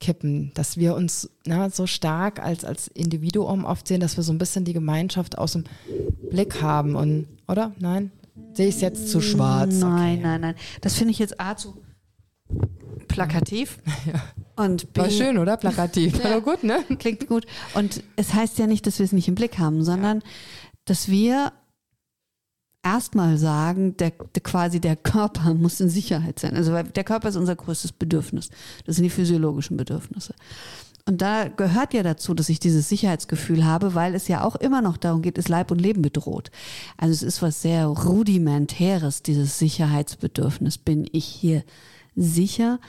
kippen, dass wir uns na, so stark als, als Individuum oft sehen, dass wir so ein bisschen die Gemeinschaft aus dem Blick haben und, oder? Nein? Sehe ich es jetzt zu schwarz? Nein, okay. nein, nein. Das finde ich jetzt A zu plakativ. Ja. Und B, War schön, oder? Plakativ. ja, gut, ne? Klingt gut. Und es heißt ja nicht, dass wir es nicht im Blick haben, sondern ja. dass wir erstmal sagen, der, der, quasi der Körper muss in Sicherheit sein. Also weil der Körper ist unser größtes Bedürfnis. Das sind die physiologischen Bedürfnisse. Und da gehört ja dazu, dass ich dieses Sicherheitsgefühl habe, weil es ja auch immer noch darum geht, ist Leib und Leben bedroht. Also es ist was sehr rudimentäres, dieses Sicherheitsbedürfnis. Bin ich hier sicher?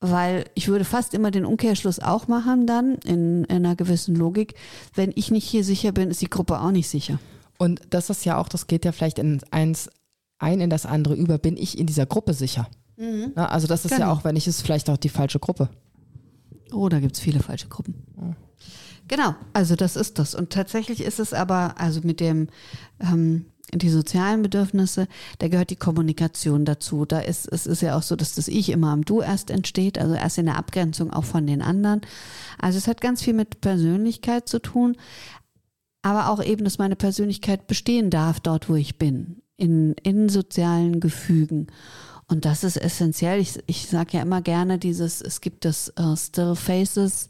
Weil ich würde fast immer den Umkehrschluss auch machen dann in, in einer gewissen Logik. Wenn ich nicht hier sicher bin, ist die Gruppe auch nicht sicher. Und das ist ja auch, das geht ja vielleicht in eins ein in das andere über, bin ich in dieser Gruppe sicher? Mhm. Na, also das ist genau. ja auch, wenn ich es vielleicht auch die falsche Gruppe. Oh, da gibt es viele falsche Gruppen. Mhm. Genau, also das ist das. Und tatsächlich ist es aber, also mit dem, ähm, die sozialen Bedürfnisse, da gehört die Kommunikation dazu. Da ist, es ist ja auch so, dass das Ich immer am Du erst entsteht, also erst in der Abgrenzung auch von den anderen. Also es hat ganz viel mit Persönlichkeit zu tun aber auch eben, dass meine Persönlichkeit bestehen darf dort, wo ich bin, in, in sozialen Gefügen. Und das ist essentiell. Ich, ich sage ja immer gerne dieses, es gibt das uh, Still Faces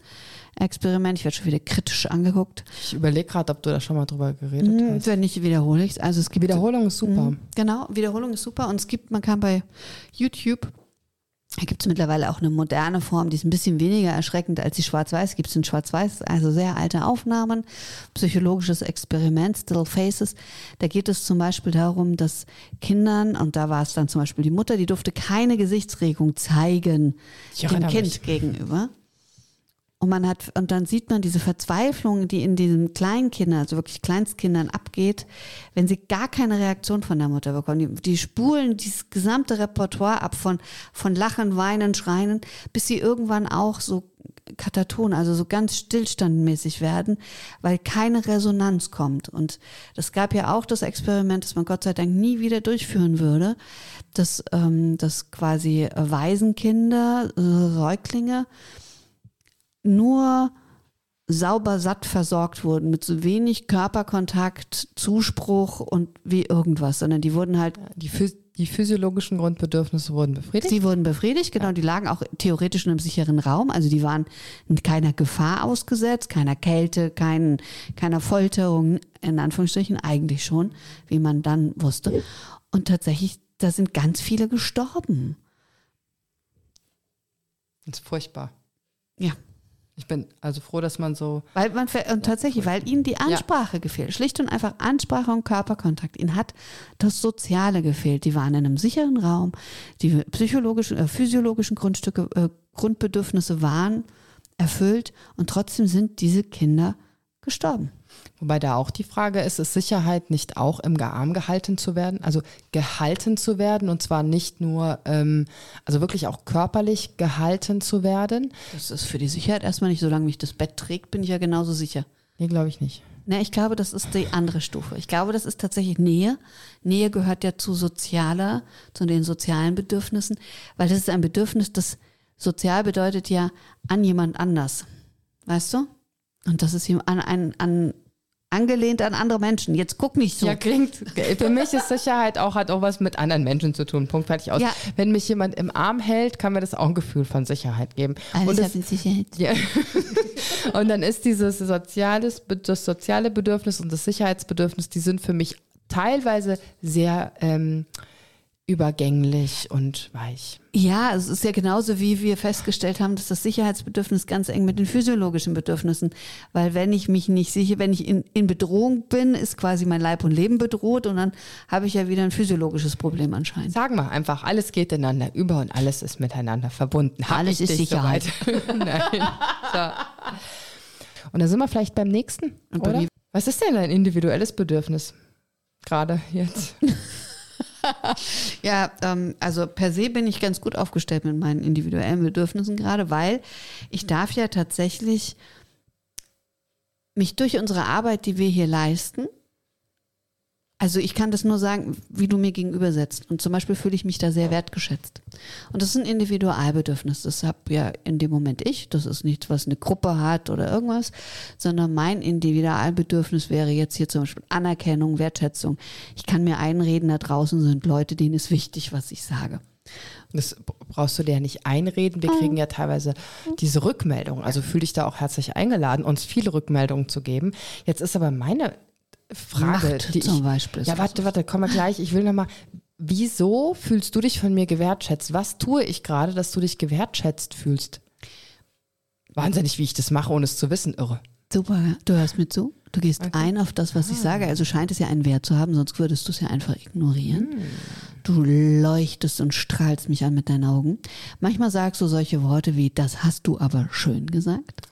Experiment. Ich werde schon wieder kritisch angeguckt. Ich überlege gerade, ob du da schon mal drüber geredet hm, hast. Wenn nicht, wiederhole ich. Also es gibt Wiederholung ist super. Hm, genau, Wiederholung ist super. Und es gibt, man kann bei YouTube Da gibt es mittlerweile auch eine moderne Form, die ist ein bisschen weniger erschreckend als die Schwarz-Weiß. Gibt es in Schwarz-Weiß, also sehr alte Aufnahmen, psychologisches Experiment, Still Faces. Da geht es zum Beispiel darum, dass Kindern, und da war es dann zum Beispiel die Mutter, die durfte keine Gesichtsregung zeigen dem Kind mich. gegenüber. Und man hat, und dann sieht man diese Verzweiflung, die in diesen Kleinkindern, also wirklich Kleinstkindern abgeht, wenn sie gar keine Reaktion von der Mutter bekommen. Die, die spulen dieses gesamte Repertoire ab von, von Lachen, Weinen, Schreien, bis sie irgendwann auch so kataton, also so ganz stillstandmäßig werden, weil keine Resonanz kommt. Und das gab ja auch das Experiment, das man Gott sei Dank nie wieder durchführen würde, dass, ähm, dass quasi Waisenkinder, Säuglinge, nur sauber satt versorgt wurden, mit so wenig Körperkontakt, Zuspruch und wie irgendwas, sondern die wurden halt. Die, die physiologischen Grundbedürfnisse wurden befriedigt? Die wurden befriedigt, genau. Ja. Die lagen auch theoretisch in einem sicheren Raum. Also die waren keiner Gefahr ausgesetzt, keiner Kälte, kein, keiner Folterung, in Anführungsstrichen, eigentlich schon, wie man dann wusste. Und tatsächlich, da sind ganz viele gestorben. Das ist furchtbar. Ja. Ich bin also froh, dass man so. Weil man und tatsächlich, weil ihnen die Ansprache ja. gefehlt. Schlicht und einfach Ansprache und Körperkontakt. Ihnen hat das Soziale gefehlt. Die waren in einem sicheren Raum. Die psychologischen, äh, physiologischen Grundstücke, äh, Grundbedürfnisse waren erfüllt und trotzdem sind diese Kinder gestorben. Wobei da auch die Frage ist, ist Sicherheit nicht auch im Arm gehalten zu werden? Also gehalten zu werden und zwar nicht nur, ähm, also wirklich auch körperlich gehalten zu werden? Das ist für die Sicherheit erstmal nicht, solange mich das Bett trägt, bin ich ja genauso sicher. Nee, glaube ich nicht. Ne, ich glaube, das ist die andere Stufe. Ich glaube, das ist tatsächlich Nähe. Nähe gehört ja zu sozialer, zu den sozialen Bedürfnissen, weil das ist ein Bedürfnis, das sozial bedeutet ja an jemand anders. Weißt du? Und das ist an, an, an angelehnt an andere Menschen. Jetzt guck nicht so. Ja, klingt. Für mich ist Sicherheit auch, hat auch was mit anderen Menschen zu tun. Punkt fertig aus. Ja. Wenn mich jemand im Arm hält, kann mir das auch ein Gefühl von Sicherheit geben. Alles und das, Sicherheit. Ja. und dann ist dieses soziales, das soziale Bedürfnis und das Sicherheitsbedürfnis, die sind für mich teilweise sehr ähm, übergänglich und weich. Ja, es ist ja genauso, wie wir festgestellt haben, dass das Sicherheitsbedürfnis ganz eng mit den physiologischen Bedürfnissen, weil wenn ich mich nicht sicher, wenn ich in, in Bedrohung bin, ist quasi mein Leib und Leben bedroht und dann habe ich ja wieder ein physiologisches Problem anscheinend. Sagen wir einfach, alles geht ineinander über und alles ist miteinander verbunden. Hab alles ist Sicherheit. Nein. So. Und da sind wir vielleicht beim nächsten, oder? Was ist denn dein individuelles Bedürfnis? Gerade jetzt. ja, ähm, also per se bin ich ganz gut aufgestellt mit meinen individuellen Bedürfnissen gerade, weil ich darf ja tatsächlich mich durch unsere Arbeit, die wir hier leisten, also ich kann das nur sagen, wie du mir gegenüber setzt. Und zum Beispiel fühle ich mich da sehr wertgeschätzt. Und das ist ein Individualbedürfnis. Das habe ja in dem Moment ich. Das ist nichts, was eine Gruppe hat oder irgendwas, sondern mein Individualbedürfnis wäre jetzt hier zum Beispiel Anerkennung, Wertschätzung. Ich kann mir einreden, da draußen sind Leute, denen ist wichtig, was ich sage. Das brauchst du dir ja nicht einreden. Wir kriegen ja teilweise diese Rückmeldung. Also fühle dich da auch herzlich eingeladen, uns viele Rückmeldungen zu geben. Jetzt ist aber meine Frage, Macht die zum Beispiel. Ja, warte, warte, komm mal gleich. Ich will noch mal. Wieso fühlst du dich von mir gewertschätzt? Was tue ich gerade, dass du dich gewertschätzt fühlst? Wahnsinnig, wie ich das mache, ohne es zu wissen, irre. Super, du hörst mir zu. Du gehst okay. ein auf das, was ah. ich sage. Also scheint es ja einen Wert zu haben, sonst würdest du es ja einfach ignorieren. Hm. Du leuchtest und strahlst mich an mit deinen Augen. Manchmal sagst du solche Worte wie, das hast du aber schön gesagt.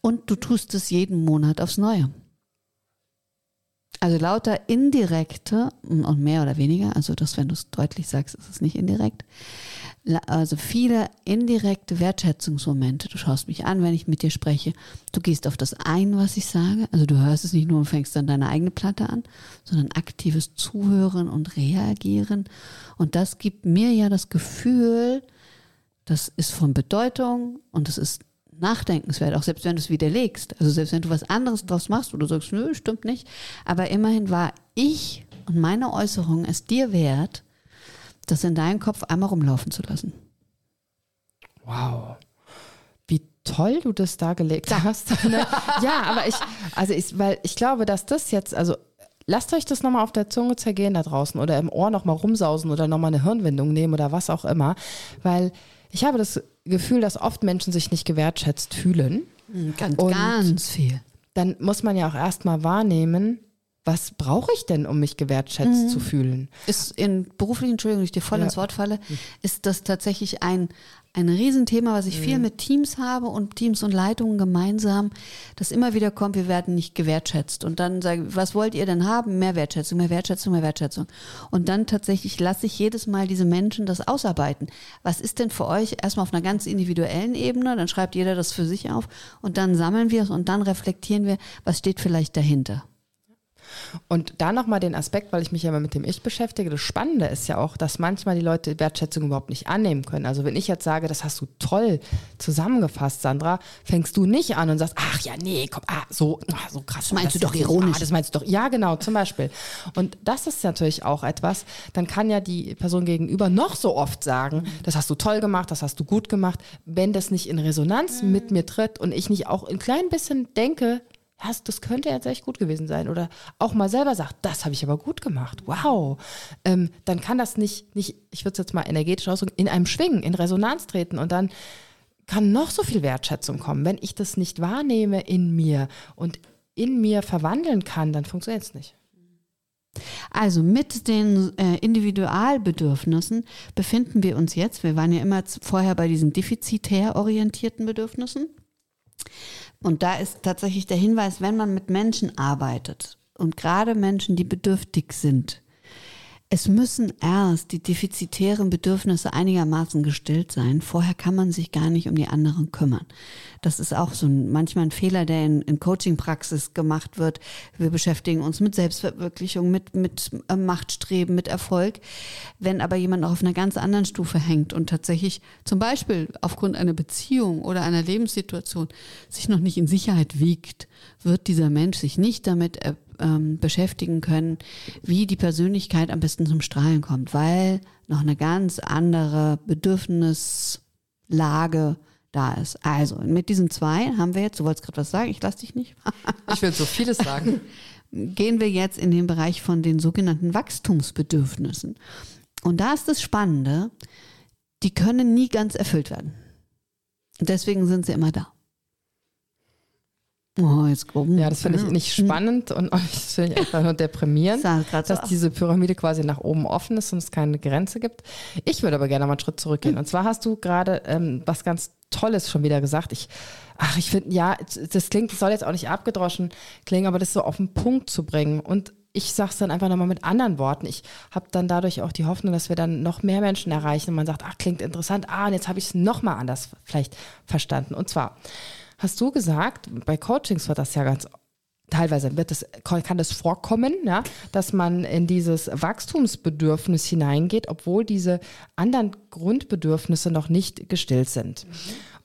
Und du tust es jeden Monat aufs Neue. Also lauter indirekte und mehr oder weniger, also das, wenn du es deutlich sagst, ist es nicht indirekt. Also viele indirekte Wertschätzungsmomente. Du schaust mich an, wenn ich mit dir spreche. Du gehst auf das ein, was ich sage. Also du hörst es nicht nur und fängst dann deine eigene Platte an, sondern aktives Zuhören und Reagieren. Und das gibt mir ja das Gefühl, das ist von Bedeutung und es ist nachdenkenswert, auch selbst wenn du es widerlegst. Also selbst wenn du was anderes draus machst oder du sagst, nö, stimmt nicht. Aber immerhin war ich und meine Äußerung es dir wert, das in deinem Kopf einmal rumlaufen zu lassen. Wow. Wie toll du das dargelegt hast. ja, aber ich, also ich, weil ich glaube, dass das jetzt, also lasst euch das nochmal auf der Zunge zergehen da draußen oder im Ohr nochmal rumsausen oder nochmal eine Hirnwindung nehmen oder was auch immer. Weil ich habe das Gefühl, dass oft Menschen sich nicht gewertschätzt fühlen. Hm, ganz, Und ganz viel. Dann muss man ja auch erstmal wahrnehmen, was brauche ich denn, um mich gewertschätzt mhm. zu fühlen? Ist in beruflichen, Entschuldigung, ich dir voll ja. ins Wort falle, ist das tatsächlich ein, ein Riesenthema, was ich mhm. viel mit Teams habe und Teams und Leitungen gemeinsam, das immer wieder kommt, wir werden nicht gewertschätzt. Und dann sage ich, was wollt ihr denn haben? Mehr Wertschätzung, mehr Wertschätzung, mehr Wertschätzung. Und dann tatsächlich lasse ich jedes Mal diese Menschen das ausarbeiten. Was ist denn für euch erstmal auf einer ganz individuellen Ebene? Dann schreibt jeder das für sich auf und dann sammeln wir es und dann reflektieren wir, was steht vielleicht dahinter. Und da nochmal den Aspekt, weil ich mich ja immer mit dem Ich beschäftige, das Spannende ist ja auch, dass manchmal die Leute Wertschätzung überhaupt nicht annehmen können. Also wenn ich jetzt sage, das hast du toll zusammengefasst, Sandra, fängst du nicht an und sagst, ach ja, nee, komm, ah, so, ah, so krass. Das meinst das du doch ironisch. Ah, das meinst du doch, ja genau, zum Beispiel. Und das ist natürlich auch etwas, dann kann ja die Person gegenüber noch so oft sagen, das hast du toll gemacht, das hast du gut gemacht, wenn das nicht in Resonanz mhm. mit mir tritt und ich nicht auch ein klein bisschen denke, ja, das könnte jetzt echt gut gewesen sein. Oder auch mal selber sagt, das habe ich aber gut gemacht. Wow. Ähm, dann kann das nicht, nicht ich würde es jetzt mal energetisch ausdrücken, in einem Schwingen, in Resonanz treten. Und dann kann noch so viel Wertschätzung kommen. Wenn ich das nicht wahrnehme in mir und in mir verwandeln kann, dann funktioniert es nicht. Also mit den äh, Individualbedürfnissen befinden wir uns jetzt, wir waren ja immer vorher bei diesen defizitär orientierten Bedürfnissen. Und da ist tatsächlich der Hinweis, wenn man mit Menschen arbeitet und gerade Menschen, die bedürftig sind, es müssen erst die defizitären Bedürfnisse einigermaßen gestillt sein. Vorher kann man sich gar nicht um die anderen kümmern. Das ist auch so ein, manchmal ein Fehler, der in, in Coaching-Praxis gemacht wird. Wir beschäftigen uns mit Selbstverwirklichung, mit, mit äh, Machtstreben, mit Erfolg. Wenn aber jemand auf einer ganz anderen Stufe hängt und tatsächlich zum Beispiel aufgrund einer Beziehung oder einer Lebenssituation sich noch nicht in Sicherheit wiegt, wird dieser Mensch sich nicht damit äh, ähm, beschäftigen können, wie die Persönlichkeit am besten zum Strahlen kommt, weil noch eine ganz andere Bedürfnislage da ist. Also mit diesen zwei haben wir jetzt, du wolltest gerade was sagen, ich lasse dich nicht. ich will so vieles sagen. Gehen wir jetzt in den Bereich von den sogenannten Wachstumsbedürfnissen. Und da ist das Spannende, die können nie ganz erfüllt werden. deswegen sind sie immer da. Oh, jetzt gucken. Ja, das finde ich nicht spannend und das finde ich einfach nur deprimierend, das dass diese Pyramide quasi nach oben offen ist und es keine Grenze gibt. Ich würde aber gerne mal einen Schritt zurückgehen. Und zwar hast du gerade ähm, was ganz Tolles schon wieder gesagt. Ich, ach, ich finde, ja, das klingt, das soll jetzt auch nicht abgedroschen klingen, aber das so auf den Punkt zu bringen und ich sage es dann einfach nochmal mit anderen Worten. Ich habe dann dadurch auch die Hoffnung, dass wir dann noch mehr Menschen erreichen und man sagt, ach, klingt interessant, ah, und jetzt habe ich es nochmal anders vielleicht verstanden. Und zwar, hast du gesagt, bei Coachings wird das ja ganz teilweise wird das, kann das vorkommen, ja, dass man in dieses Wachstumsbedürfnis hineingeht, obwohl diese anderen Grundbedürfnisse noch nicht gestillt sind. Mhm.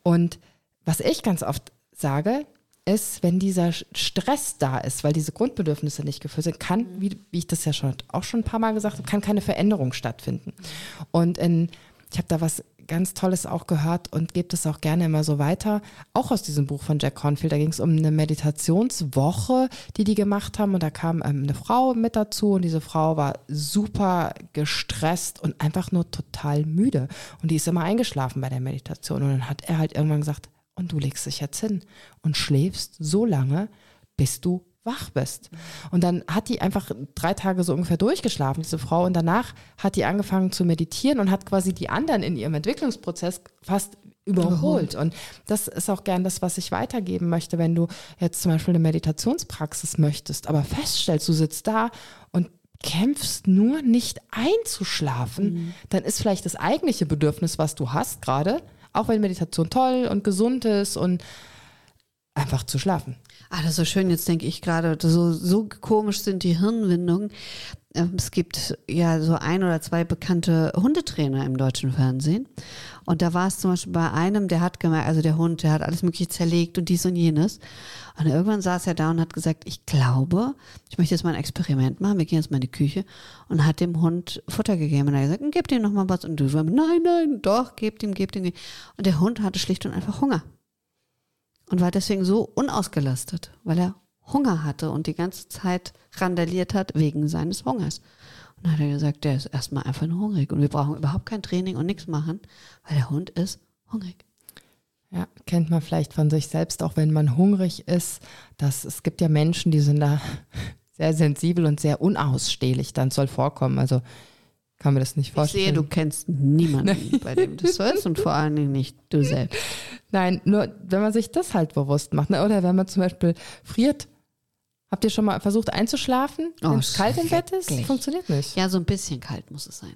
Und was ich ganz oft sage, ist, wenn dieser Stress da ist, weil diese Grundbedürfnisse nicht gefüllt sind, kann, mhm. wie, wie ich das ja schon auch schon ein paar Mal gesagt habe, kann keine Veränderung stattfinden. Und in, ich habe da was ganz Tolles auch gehört und gebe das auch gerne immer so weiter. Auch aus diesem Buch von Jack Confield. Da ging es um eine Meditationswoche, die die gemacht haben. Und da kam ähm, eine Frau mit dazu. Und diese Frau war super gestresst und einfach nur total müde. Und die ist immer eingeschlafen bei der Meditation. Und dann hat er halt irgendwann gesagt, und du legst dich jetzt hin und schläfst so lange, bis du wach bist. Und dann hat die einfach drei Tage so ungefähr durchgeschlafen, diese Frau. Und danach hat die angefangen zu meditieren und hat quasi die anderen in ihrem Entwicklungsprozess fast überholt. Und das ist auch gern das, was ich weitergeben möchte, wenn du jetzt zum Beispiel eine Meditationspraxis möchtest, aber feststellst, du sitzt da und kämpfst nur nicht einzuschlafen, mhm. dann ist vielleicht das eigentliche Bedürfnis, was du hast gerade, auch wenn Meditation toll und gesund ist und einfach zu schlafen. Ah, das ist so schön. Jetzt denke ich gerade, so, so komisch sind die Hirnwindungen. Ähm, es gibt ja so ein oder zwei bekannte Hundetrainer im deutschen Fernsehen. Und da war es zum Beispiel bei einem, der hat gemerkt, also der Hund, der hat alles mögliche zerlegt und dies und jenes. Und irgendwann saß er da und hat gesagt, ich glaube, ich möchte jetzt mal ein Experiment machen. Wir gehen jetzt mal in die Küche und hat dem Hund Futter gegeben. Und er hat gesagt, gebt ihm noch mal was. Und du sagst, nein, nein, doch, gebt ihm, gebt ihm. Und der Hund hatte schlicht und einfach Hunger und war deswegen so unausgelastet, weil er Hunger hatte und die ganze Zeit randaliert hat wegen seines Hungers. Und dann hat er gesagt, der ist erstmal einfach nur hungrig und wir brauchen überhaupt kein Training und nichts machen, weil der Hund ist hungrig. Ja, kennt man vielleicht von sich selbst, auch wenn man hungrig ist, dass es gibt ja Menschen, die sind da sehr sensibel und sehr unausstehlich, dann soll vorkommen. Also kann mir das nicht vorstellen. Ich sehe, du kennst niemanden, bei dem das so ist und vor allen Dingen nicht du selbst. Nein, nur wenn man sich das halt bewusst macht, ne? oder wenn man zum Beispiel friert. Habt ihr schon mal versucht einzuschlafen, oh, wenn es kalt im Bett ist? Funktioniert nicht. Ja, so ein bisschen kalt muss es sein.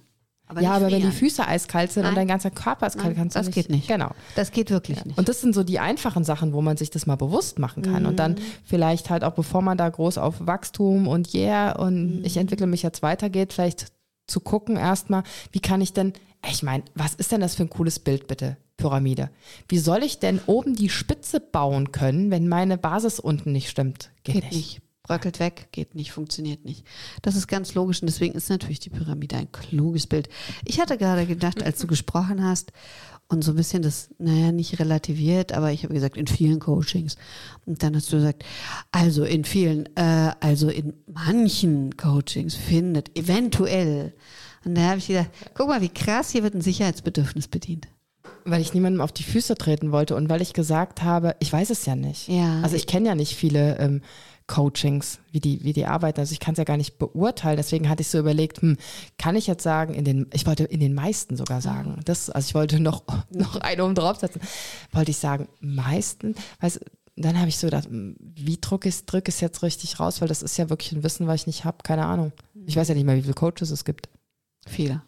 Aber ja, aber frieren. wenn die Füße eiskalt sind Nein. und dein ganzer Körper ist kalt, kannst du das nicht. Das geht nicht. Genau. Das geht wirklich ja. nicht. Und das sind so die einfachen Sachen, wo man sich das mal bewusst machen kann. Mhm. Und dann mhm. vielleicht halt auch, bevor man da groß auf Wachstum und yeah und mhm. ich entwickle mich jetzt weitergeht, vielleicht zu gucken erstmal, wie kann ich denn, ich meine, was ist denn das für ein cooles Bild bitte? Pyramide. Wie soll ich denn oben die Spitze bauen können, wenn meine Basis unten nicht stimmt? Geht, geht nicht. nicht bröckelt weg, geht nicht, funktioniert nicht. Das ist ganz logisch und deswegen ist natürlich die Pyramide ein kluges Bild. Ich hatte gerade gedacht, als du gesprochen hast und so ein bisschen das, naja, nicht relativiert, aber ich habe gesagt, in vielen Coachings. Und dann hast du gesagt, also in vielen, äh, also in manchen Coachings findet eventuell. Und da habe ich gedacht, guck mal, wie krass, hier wird ein Sicherheitsbedürfnis bedient weil ich niemandem auf die Füße treten wollte und weil ich gesagt habe, ich weiß es ja nicht. Ja. Also ich kenne ja nicht viele ähm, Coachings, wie die, wie die arbeiten. Also ich kann es ja gar nicht beurteilen. Deswegen hatte ich so überlegt, hm, kann ich jetzt sagen, in den, ich wollte in den meisten sogar sagen. Das, also ich wollte noch, noch eine oben draufsetzen. Wollte ich sagen, meisten, weißt dann habe ich so gedacht, hm, wie drücke ich drück es jetzt richtig raus, weil das ist ja wirklich ein Wissen, was ich nicht habe, keine Ahnung. Ich weiß ja nicht mehr, wie viele Coaches es gibt. Viele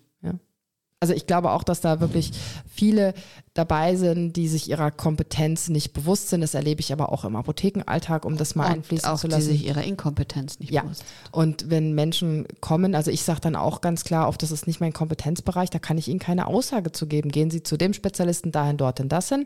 also ich glaube auch, dass da wirklich viele dabei sind, die sich ihrer Kompetenz nicht bewusst sind. Das erlebe ich aber auch im Apothekenalltag, um das mal und einfließen auch zu lassen. Die sich ihrer Inkompetenz nicht ja. bewusst. Und wenn Menschen kommen, also ich sage dann auch ganz klar, auf das ist nicht mein Kompetenzbereich, da kann ich Ihnen keine Aussage zu geben. Gehen Sie zu dem Spezialisten dahin, dorthin, das hin.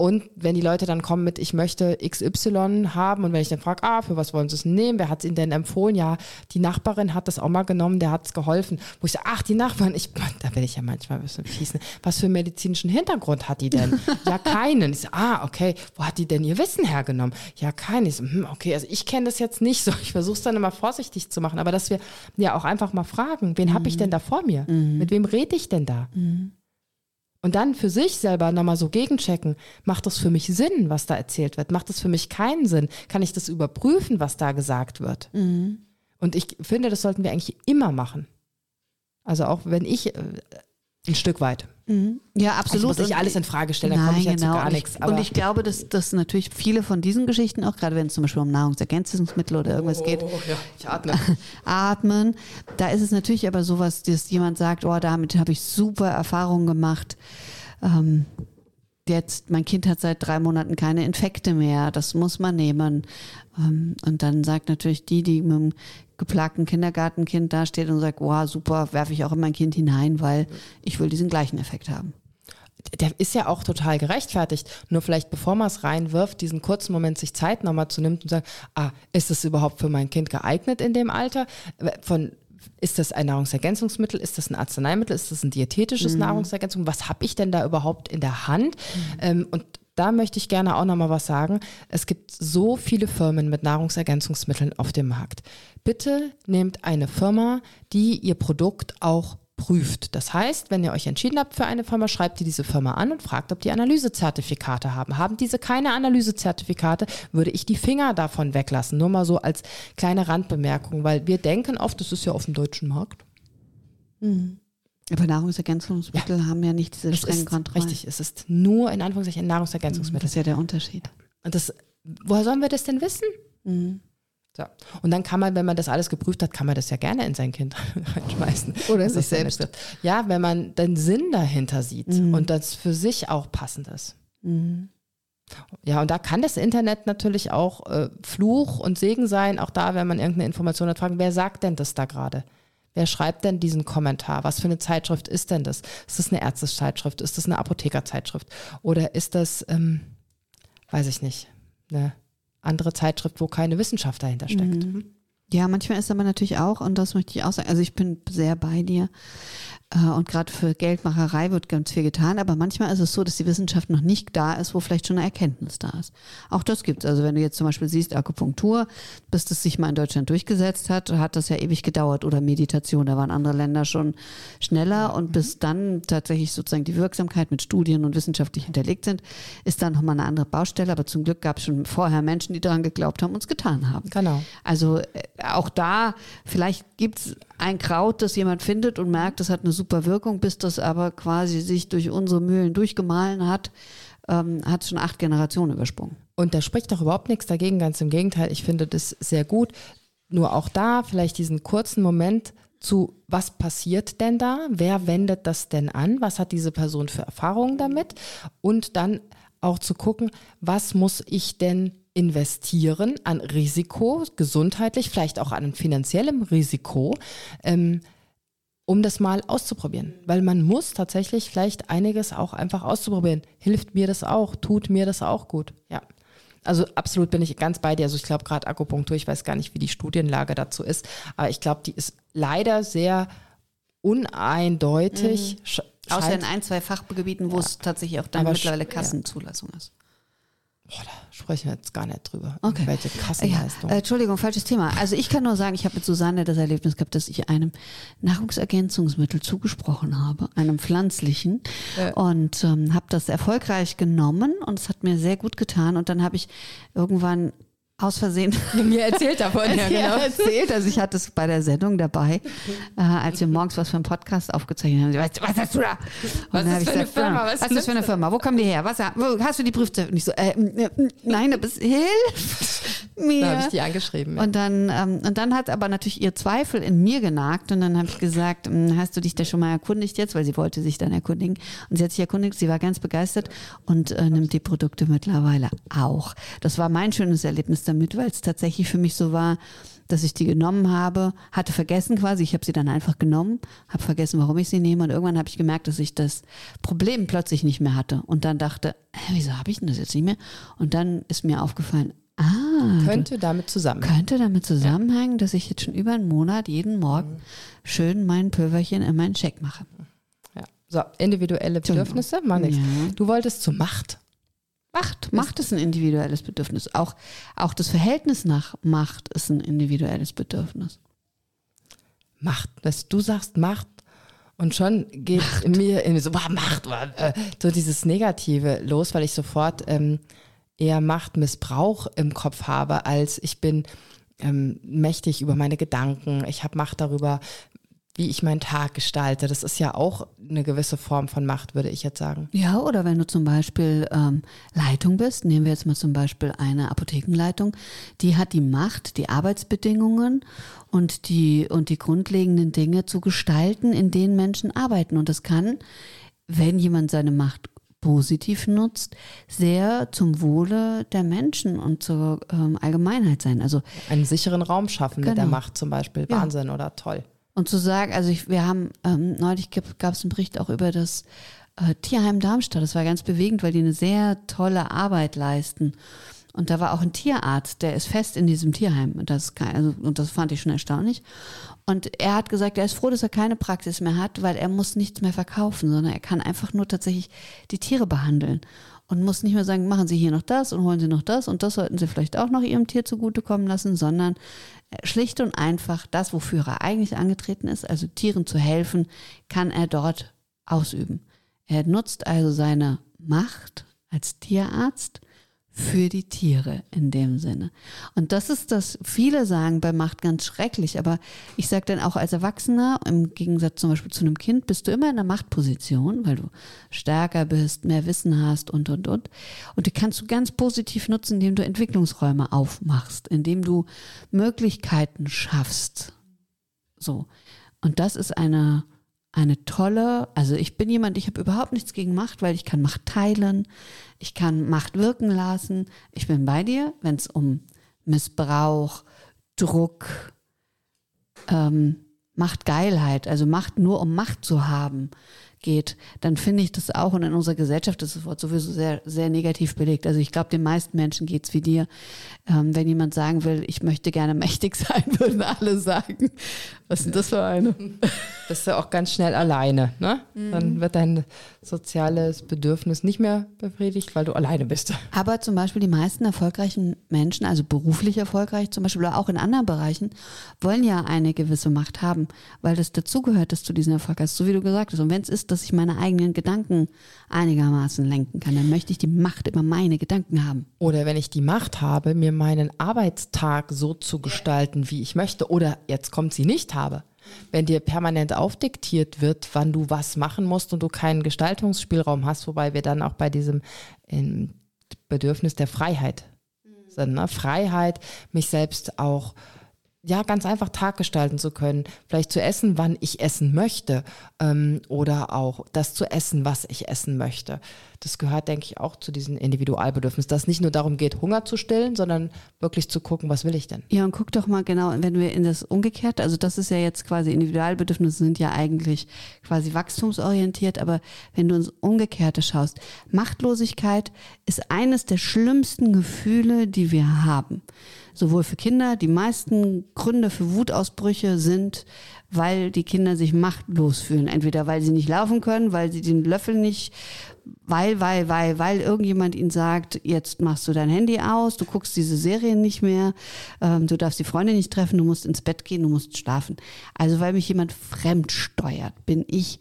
Und wenn die Leute dann kommen mit, ich möchte XY haben und wenn ich dann frage, ah, für was wollen sie es nehmen? Wer hat es ihnen denn empfohlen? Ja, die Nachbarin hat das auch mal genommen, der hat es geholfen. Wo ich sage, ach, die Nachbarin, ich, da werde ich ja manchmal ein bisschen schießen. Was für einen medizinischen Hintergrund hat die denn? ja, keinen. Ich so, ah, okay, wo hat die denn ihr Wissen hergenommen? Ja, keinen. Ich so, hm, okay, also ich kenne das jetzt nicht so. Ich versuche es dann immer vorsichtig zu machen, aber dass wir ja auch einfach mal fragen, wen mhm. habe ich denn da vor mir? Mhm. Mit wem rede ich denn da? Mhm. Und dann für sich selber nochmal so gegenchecken, macht das für mich Sinn, was da erzählt wird? Macht das für mich keinen Sinn? Kann ich das überprüfen, was da gesagt wird? Mhm. Und ich finde, das sollten wir eigentlich immer machen. Also auch wenn ich äh, ein Stück weit. Mhm. Ja, absolut. Also ich muss nicht alles in Frage stellen, dann komme ich ja genau. zu gar nichts. Und ich glaube, dass, dass natürlich viele von diesen Geschichten, auch gerade wenn es zum Beispiel um Nahrungsergänzungsmittel oder irgendwas oh, geht, ja, ich atme. atmen, da ist es natürlich aber sowas, dass jemand sagt, oh, damit habe ich super Erfahrungen gemacht. Ähm, jetzt, mein Kind hat seit drei Monaten keine Infekte mehr, das muss man nehmen. Ähm, und dann sagt natürlich die, die mit dem geplagten Kindergartenkind dasteht und sagt, wow, super, werfe ich auch in mein Kind hinein, weil ich will diesen gleichen Effekt haben. Der ist ja auch total gerechtfertigt. Nur vielleicht, bevor man es reinwirft, diesen kurzen Moment sich Zeit nochmal zu nehmen und sagen, ah, ist es überhaupt für mein Kind geeignet in dem Alter? Von ist das ein Nahrungsergänzungsmittel? Ist das ein Arzneimittel? Ist das ein diätetisches mhm. Nahrungsergänzung? Was habe ich denn da überhaupt in der Hand? Mhm. Ähm, und da möchte ich gerne auch nochmal was sagen. Es gibt so viele Firmen mit Nahrungsergänzungsmitteln auf dem Markt. Bitte nehmt eine Firma, die ihr Produkt auch prüft. Das heißt, wenn ihr euch entschieden habt für eine Firma, schreibt ihr diese Firma an und fragt, ob die Analysezertifikate haben. Haben diese keine Analysezertifikate, würde ich die Finger davon weglassen. Nur mal so als kleine Randbemerkung, weil wir denken oft, das ist ja auf dem deutschen Markt. Mhm. Aber Nahrungsergänzungsmittel ja. haben ja nicht diese strengen Kontrollen. Richtig, es ist nur in Anführungszeichen ein Nahrungsergänzungsmittel. Das ist ja der Unterschied. Und das, woher sollen wir das denn wissen? Mhm. So. Und dann kann man, wenn man das alles geprüft hat, kann man das ja gerne in sein Kind reinschmeißen. Oder sich selbst. Ja, wenn man den Sinn dahinter sieht mhm. und das für sich auch passend ist. Mhm. Ja, und da kann das Internet natürlich auch äh, Fluch und Segen sein. Auch da, wenn man irgendeine Information hat, fragen, wer sagt denn das da gerade? Wer schreibt denn diesen Kommentar? Was für eine Zeitschrift ist denn das? Ist das eine Ärztezeitschrift? Ist das eine Apothekerzeitschrift? Oder ist das, ähm, weiß ich nicht, eine andere Zeitschrift, wo keine Wissenschaft dahinter steckt? Mhm. Ja, manchmal ist aber natürlich auch, und das möchte ich auch sagen, also ich bin sehr bei dir, und gerade für Geldmacherei wird ganz viel getan, aber manchmal ist es so, dass die Wissenschaft noch nicht da ist, wo vielleicht schon eine Erkenntnis da ist. Auch das gibt es. Also wenn du jetzt zum Beispiel siehst, Akupunktur, bis das sich mal in Deutschland durchgesetzt hat, hat das ja ewig gedauert. Oder Meditation, da waren andere Länder schon schneller und bis dann tatsächlich sozusagen die Wirksamkeit mit Studien und wissenschaftlich hinterlegt sind, ist dann nochmal eine andere Baustelle. Aber zum Glück gab es schon vorher Menschen, die daran geglaubt haben und es getan haben. Genau. Also äh, auch da, vielleicht gibt es ein Kraut, das jemand findet und merkt, das hat eine super Wirkung, bis das aber quasi sich durch unsere Mühlen durchgemahlen hat, ähm, hat schon acht Generationen übersprungen. Und da spricht doch überhaupt nichts dagegen, ganz im Gegenteil. Ich finde das sehr gut. Nur auch da vielleicht diesen kurzen Moment zu, was passiert denn da? Wer wendet das denn an? Was hat diese Person für Erfahrungen damit? Und dann auch zu gucken, was muss ich denn investieren an Risiko, gesundheitlich, vielleicht auch an finanziellem Risiko, ähm, um das mal auszuprobieren. Weil man muss tatsächlich vielleicht einiges auch einfach auszuprobieren. Hilft mir das auch? Tut mir das auch gut? Ja. Also absolut bin ich ganz bei dir. Also ich glaube gerade Akupunktur, ich weiß gar nicht, wie die Studienlage dazu ist, aber ich glaube, die ist leider sehr uneindeutig. Mhm. Außer in ein, zwei Fachgebieten, wo ja. es tatsächlich auch dann aber mittlerweile Kassenzulassung ja. ist. Boah, da sprechen wir jetzt gar nicht drüber. Okay. Welche Kassenleistung. Ja, äh, Entschuldigung, falsches Thema. Also ich kann nur sagen, ich habe mit Susanne das Erlebnis gehabt, dass ich einem Nahrungsergänzungsmittel zugesprochen habe, einem pflanzlichen, ja. und ähm, habe das erfolgreich genommen und es hat mir sehr gut getan. Und dann habe ich irgendwann aus Versehen mir erzählt davon, ja, genau. erzählt. Also ich hatte es bei der Sendung dabei, äh, als wir morgens was für einen Podcast aufgezeichnet haben. Weißt, was hast du da? Was ist das für eine Firma? Was, was ist das für eine Firma? Wo kommen die her? Was, hast du die Prüfzeit? Und ich so, äh, äh, nein, es hilft mir. Da habe ich die angeschrieben. Ja. Und dann, ähm, und dann hat aber natürlich ihr Zweifel in mir genagt und dann habe ich gesagt, hm, hast du dich da schon mal erkundigt jetzt? Weil sie wollte sich dann erkundigen. Und sie hat sich erkundigt, sie war ganz begeistert und äh, nimmt die Produkte mittlerweile auch. Das war mein schönes Erlebnis damit, weil es tatsächlich für mich so war, dass ich die genommen habe, hatte vergessen quasi, ich habe sie dann einfach genommen, habe vergessen, warum ich sie nehme und irgendwann habe ich gemerkt, dass ich das Problem plötzlich nicht mehr hatte und dann dachte, hä, wieso habe ich denn das jetzt nicht mehr? Und dann ist mir aufgefallen, ah, könnte damit zusammenhängen. Könnte damit zusammenhängen, dass ich jetzt schon über einen Monat jeden Morgen schön mein Pülverchen in meinen Check mache. Ja. So, individuelle Bedürfnisse, mal nichts. Ja. Du wolltest zur Macht. Macht, Macht ist ein individuelles Bedürfnis. Auch, auch das Verhältnis nach Macht ist ein individuelles Bedürfnis. Macht, dass du sagst Macht und schon geht Macht. mir irgendwie so, boah, Macht, boah, äh, so dieses Negative los, weil ich sofort ähm, eher Machtmissbrauch im Kopf habe, als ich bin ähm, mächtig über meine Gedanken, ich habe Macht darüber, wie ich meinen Tag gestalte. Das ist ja auch eine gewisse Form von Macht, würde ich jetzt sagen. Ja, oder wenn du zum Beispiel ähm, Leitung bist, nehmen wir jetzt mal zum Beispiel eine Apothekenleitung, die hat die Macht, die Arbeitsbedingungen und die, und die grundlegenden Dinge zu gestalten, in denen Menschen arbeiten. Und das kann, wenn jemand seine Macht positiv nutzt, sehr zum Wohle der Menschen und zur ähm, Allgemeinheit sein. Also einen sicheren Raum schaffen genau. mit der genau. Macht zum Beispiel. Wahnsinn ja. oder toll. Und zu sagen, also ich, wir haben, ähm, neulich gab es einen Bericht auch über das äh, Tierheim Darmstadt. Das war ganz bewegend, weil die eine sehr tolle Arbeit leisten. Und da war auch ein Tierarzt, der ist fest in diesem Tierheim. Und das, also, und das fand ich schon erstaunlich. Und er hat gesagt, er ist froh, dass er keine Praxis mehr hat, weil er muss nichts mehr verkaufen, sondern er kann einfach nur tatsächlich die Tiere behandeln und muss nicht mehr sagen, machen Sie hier noch das und holen Sie noch das und das sollten Sie vielleicht auch noch Ihrem Tier zugutekommen lassen, sondern schlicht und einfach das, wofür er eigentlich angetreten ist, also Tieren zu helfen, kann er dort ausüben. Er nutzt also seine Macht als Tierarzt für die Tiere in dem Sinne. Und das ist das, viele sagen bei Macht ganz schrecklich, aber ich sage dann auch als Erwachsener, im Gegensatz zum Beispiel zu einem Kind, bist du immer in einer Machtposition, weil du stärker bist, mehr Wissen hast und, und, und. Und die kannst du ganz positiv nutzen, indem du Entwicklungsräume aufmachst, indem du Möglichkeiten schaffst. So. Und das ist eine, eine tolle, also ich bin jemand, ich habe überhaupt nichts gegen Macht, weil ich kann Macht teilen, ich kann Macht wirken lassen. Ich bin bei dir, wenn es um Missbrauch, Druck, ähm, Machtgeilheit, also Macht nur um Macht zu haben, geht, dann finde ich das auch und in unserer Gesellschaft ist das Wort sowieso sehr, sehr negativ belegt. Also ich glaube, den meisten Menschen geht's wie dir. Ähm, wenn jemand sagen will, ich möchte gerne mächtig sein, würden alle sagen, was ist denn das für eine? Bist du auch ganz schnell alleine, ne? Mhm. Dann wird dein soziales Bedürfnis nicht mehr befriedigt, weil du alleine bist. Aber zum Beispiel die meisten erfolgreichen Menschen, also beruflich erfolgreich zum Beispiel oder auch in anderen Bereichen, wollen ja eine gewisse Macht haben, weil das dazugehört, dass du diesen Erfolg hast, so wie du gesagt hast. Und wenn es ist, dass ich meine eigenen Gedanken einigermaßen lenken kann, dann möchte ich die Macht über meine Gedanken haben. Oder wenn ich die Macht habe, mir meinen Arbeitstag so zu gestalten, wie ich möchte, oder jetzt kommt sie nicht habe. Wenn dir permanent aufdiktiert wird, wann du was machen musst und du keinen Gestaltungsspielraum hast, wobei wir dann auch bei diesem Bedürfnis der Freiheit sind. Ne? Freiheit, mich selbst auch ja, ganz einfach Tag gestalten zu können. Vielleicht zu essen, wann ich essen möchte. Ähm, oder auch das zu essen, was ich essen möchte. Das gehört, denke ich, auch zu diesen Individualbedürfnissen, dass es nicht nur darum geht, Hunger zu stillen, sondern wirklich zu gucken, was will ich denn? Ja, und guck doch mal genau, wenn wir in das Umgekehrte, also das ist ja jetzt quasi Individualbedürfnisse sind ja eigentlich quasi wachstumsorientiert, aber wenn du ins Umgekehrte schaust, Machtlosigkeit ist eines der schlimmsten Gefühle, die wir haben sowohl für Kinder. Die meisten Gründe für Wutausbrüche sind, weil die Kinder sich machtlos fühlen. Entweder weil sie nicht laufen können, weil sie den Löffel nicht, weil, weil, weil, weil irgendjemand ihnen sagt, jetzt machst du dein Handy aus, du guckst diese Serien nicht mehr, ähm, du darfst die Freunde nicht treffen, du musst ins Bett gehen, du musst schlafen. Also weil mich jemand fremd steuert, bin ich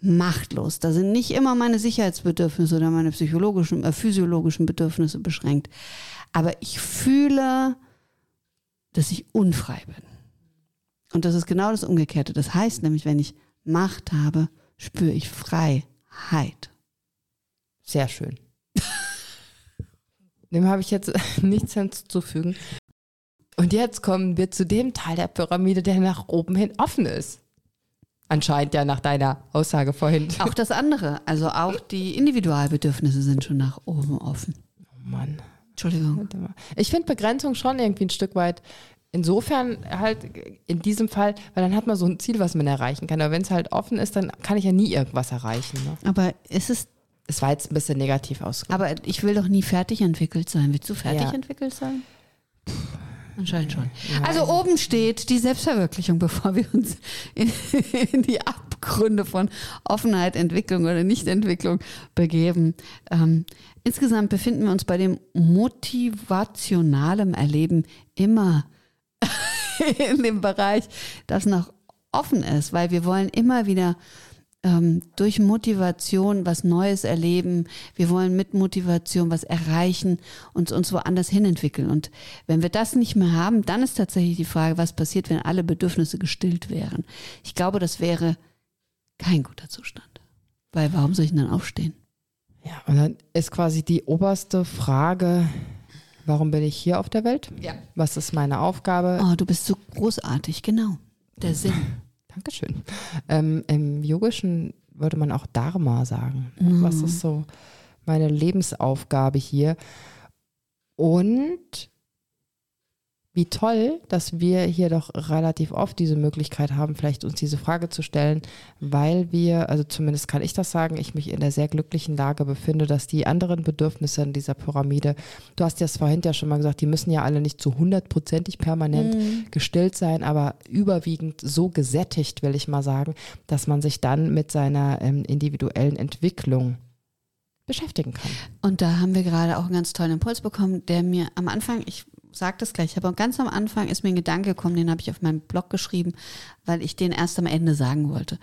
machtlos. Da sind nicht immer meine Sicherheitsbedürfnisse oder meine psychologischen, äh, physiologischen Bedürfnisse beschränkt aber ich fühle, dass ich unfrei bin. Und das ist genau das Umgekehrte. Das heißt nämlich, wenn ich Macht habe, spüre ich Freiheit. Sehr schön. Dem habe ich jetzt nichts hinzuzufügen. Und jetzt kommen wir zu dem Teil der Pyramide, der nach oben hin offen ist. Anscheinend ja nach deiner Aussage vorhin. Auch das andere, also auch die Individualbedürfnisse sind schon nach oben offen. Oh Mann. Entschuldigung. Ich finde Begrenzung schon irgendwie ein Stück weit insofern halt in diesem Fall, weil dann hat man so ein Ziel, was man erreichen kann. Aber wenn es halt offen ist, dann kann ich ja nie irgendwas erreichen. Ne? Aber ist es. Es war jetzt ein bisschen negativ ausgedrückt. Aber ich will doch nie fertig entwickelt sein. Willst du fertig ja. entwickelt sein? Anscheinend schon. Also oben steht die Selbstverwirklichung, bevor wir uns in, in, die Abgründe von Offenheit, Entwicklung oder Nichtentwicklung begeben. Ähm, insgesamt befinden wir uns bei dem motivationalen Erleben immer in dem Bereich, das noch offen ist, weil wir wollen immer wieder ähm, durch Motivation was Neues erleben. Wir wollen mit Motivation was erreichen und uns woanders hin entwickeln. Und wenn wir das nicht mehr haben, dann ist tatsächlich die Frage, was passiert, wenn alle Bedürfnisse gestillt wären. Ich glaube, das wäre kein guter Zustand. Weil warum soll ich denn dann aufstehen? Ja, und dann ist quasi die oberste Frage, warum bin ich hier auf der Welt? Ja. Was ist meine Aufgabe? Oh, du bist so großartig, genau. Der Sinn. Dankeschön. Ähm, Im Yogischen würde man auch Dharma sagen. Mhm. Was ist so meine Lebensaufgabe hier? Und wie toll, dass wir hier doch relativ oft diese Möglichkeit haben, vielleicht uns diese Frage zu stellen, weil wir, also zumindest kann ich das sagen, ich mich in der sehr glücklichen Lage befinde, dass die anderen Bedürfnisse in dieser Pyramide, du hast ja es vorhin ja schon mal gesagt, die müssen ja alle nicht zu hundertprozentig permanent mhm. gestillt sein, aber überwiegend so gesättigt, will ich mal sagen, dass man sich dann mit seiner ähm, individuellen Entwicklung beschäftigen kann. Und da haben wir gerade auch einen ganz tollen Impuls bekommen, der mir am Anfang, ich sage das gleich, aber ganz am Anfang ist mir ein Gedanke gekommen, den habe ich auf meinem Blog geschrieben, weil ich den erst am Ende sagen wollte.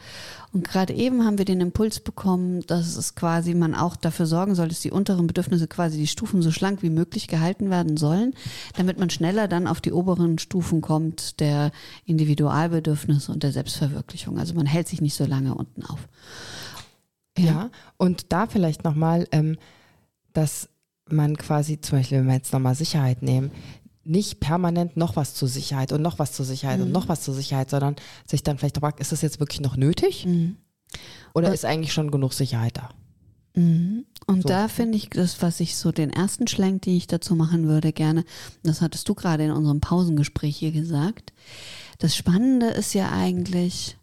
Und gerade eben haben wir den Impuls bekommen, dass es quasi man auch dafür sorgen soll, dass die unteren Bedürfnisse quasi die Stufen so schlank wie möglich gehalten werden sollen, damit man schneller dann auf die oberen Stufen kommt der Individualbedürfnisse und der Selbstverwirklichung. Also man hält sich nicht so lange unten auf. Ja, ja und da vielleicht nochmal, ähm, dass man quasi, zum Beispiel, wenn wir jetzt nochmal Sicherheit nehmen, nicht permanent noch was zur Sicherheit und noch was zur Sicherheit mhm. und noch was zur Sicherheit, sondern sich dann vielleicht fragt, ist das jetzt wirklich noch nötig? Mhm. Oder und, ist eigentlich schon genug Sicherheit da? Mhm. Und so. da finde ich das, was ich so den ersten Schlenk, den ich dazu machen würde, gerne, das hattest du gerade in unserem Pausengespräch hier gesagt. Das Spannende ist ja eigentlich,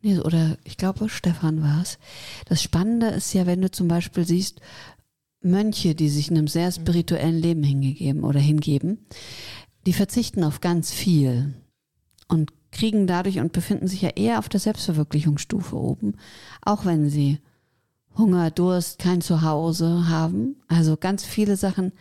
Nee, oder ich glaube, Stefan war es. Das Spannende ist ja, wenn du zum Beispiel siehst, Mönche, die sich einem sehr spirituellen Leben hingegeben oder hingeben, die verzichten auf ganz viel und kriegen dadurch und befinden sich ja eher auf der Selbstverwirklichungsstufe oben, auch wenn sie Hunger, Durst, kein Zuhause haben. Also ganz viele Sachen.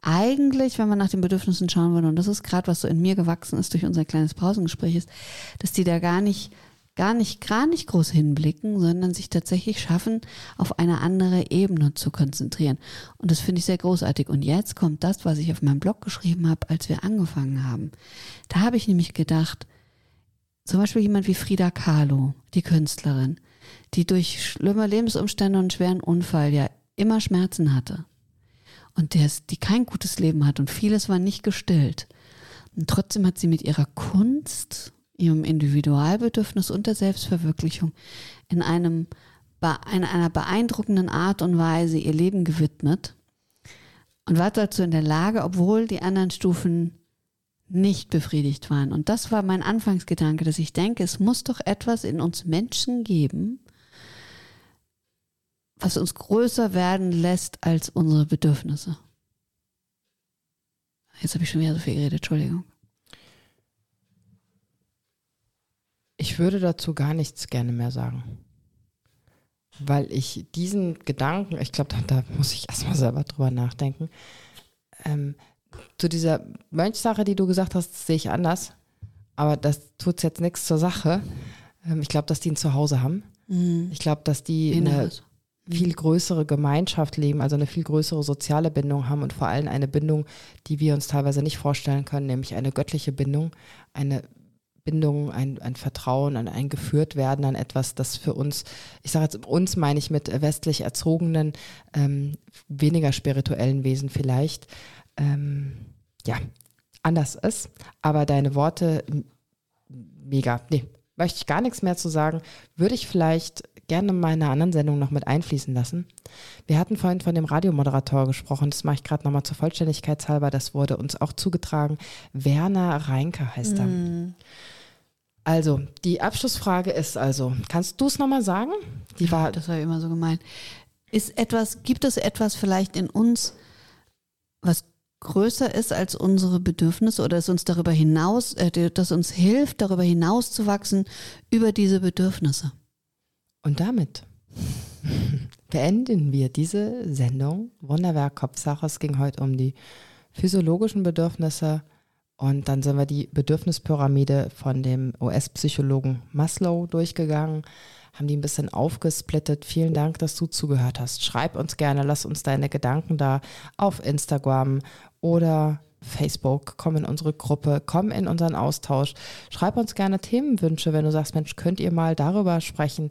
Eigentlich, wenn man nach den Bedürfnissen schauen würde, und das ist gerade, was so in mir gewachsen ist durch unser kleines Pausengespräch, ist, dass die da gar nicht gar nicht, gar nicht groß hinblicken, sondern sich tatsächlich schaffen, auf eine andere Ebene zu konzentrieren. Und das finde ich sehr großartig. Und jetzt kommt das, was ich auf meinem Blog geschrieben habe, als wir angefangen haben. Da habe ich nämlich gedacht, zum Beispiel jemand wie Frida Kahlo, die Künstlerin, die durch schlimme Lebensumstände und schweren Unfall ja immer Schmerzen hatte. Und der, die kein gutes Leben hat und vieles war nicht gestillt. Und trotzdem hat sie mit ihrer Kunst ihrem Individualbedürfnis und der Selbstverwirklichung in, einem, in einer beeindruckenden Art und Weise ihr Leben gewidmet und war dazu in der Lage, obwohl die anderen Stufen nicht befriedigt waren. Und das war mein Anfangsgedanke, dass ich denke, es muss doch etwas in uns Menschen geben, was uns größer werden lässt als unsere Bedürfnisse. Jetzt habe ich schon wieder so viel geredet, Entschuldigung. Ich würde dazu gar nichts gerne mehr sagen. Weil ich diesen Gedanken, ich glaube, da, da, muss ich erstmal selber drüber nachdenken. Ähm, zu dieser Mönchsache, die du gesagt hast, sehe ich anders. Aber das tut jetzt nichts zur Sache. Ähm, ich glaube, dass die ein Zuhause haben. Mhm. Ich glaube, dass die eine viel größere Gemeinschaft leben, also eine viel größere soziale Bindung haben und vor allem eine Bindung, die wir uns teilweise nicht vorstellen können, nämlich eine göttliche Bindung, eine Bindung, ein, ein Vertrauen, an ein Geführtwerden, an etwas, das für uns, ich sage jetzt uns meine ich mit westlich erzogenen, ähm, weniger spirituellen Wesen vielleicht, ähm, ja, anders ist. Aber deine Worte, mega. Nee, möchte ich gar nichts mehr zu sagen. Würde ich vielleicht gerne in meiner anderen Sendung noch mit einfließen lassen. Wir hatten vorhin von dem Radiomoderator gesprochen, das mache ich gerade nochmal zur Vollständigkeitshalber, das wurde uns auch zugetragen. Werner Reinke heißt er. Mm. Also, die Abschlussfrage ist also, kannst du es nochmal sagen? Die war, das war ja immer so gemein. Ist etwas, gibt es etwas vielleicht in uns, was größer ist als unsere Bedürfnisse oder es uns darüber hinaus, äh, das uns hilft, darüber hinaus zu wachsen über diese Bedürfnisse? Und damit beenden wir diese Sendung. Wunderwerk Kopfsache. Es ging heute um die physiologischen Bedürfnisse und dann sind wir die Bedürfnispyramide von dem US-Psychologen Maslow durchgegangen, haben die ein bisschen aufgesplittet. Vielen Dank, dass du zugehört hast. Schreib uns gerne, lass uns deine Gedanken da auf Instagram oder Facebook, komm in unsere Gruppe, komm in unseren Austausch. Schreib uns gerne Themenwünsche, wenn du sagst, Mensch, könnt ihr mal darüber sprechen.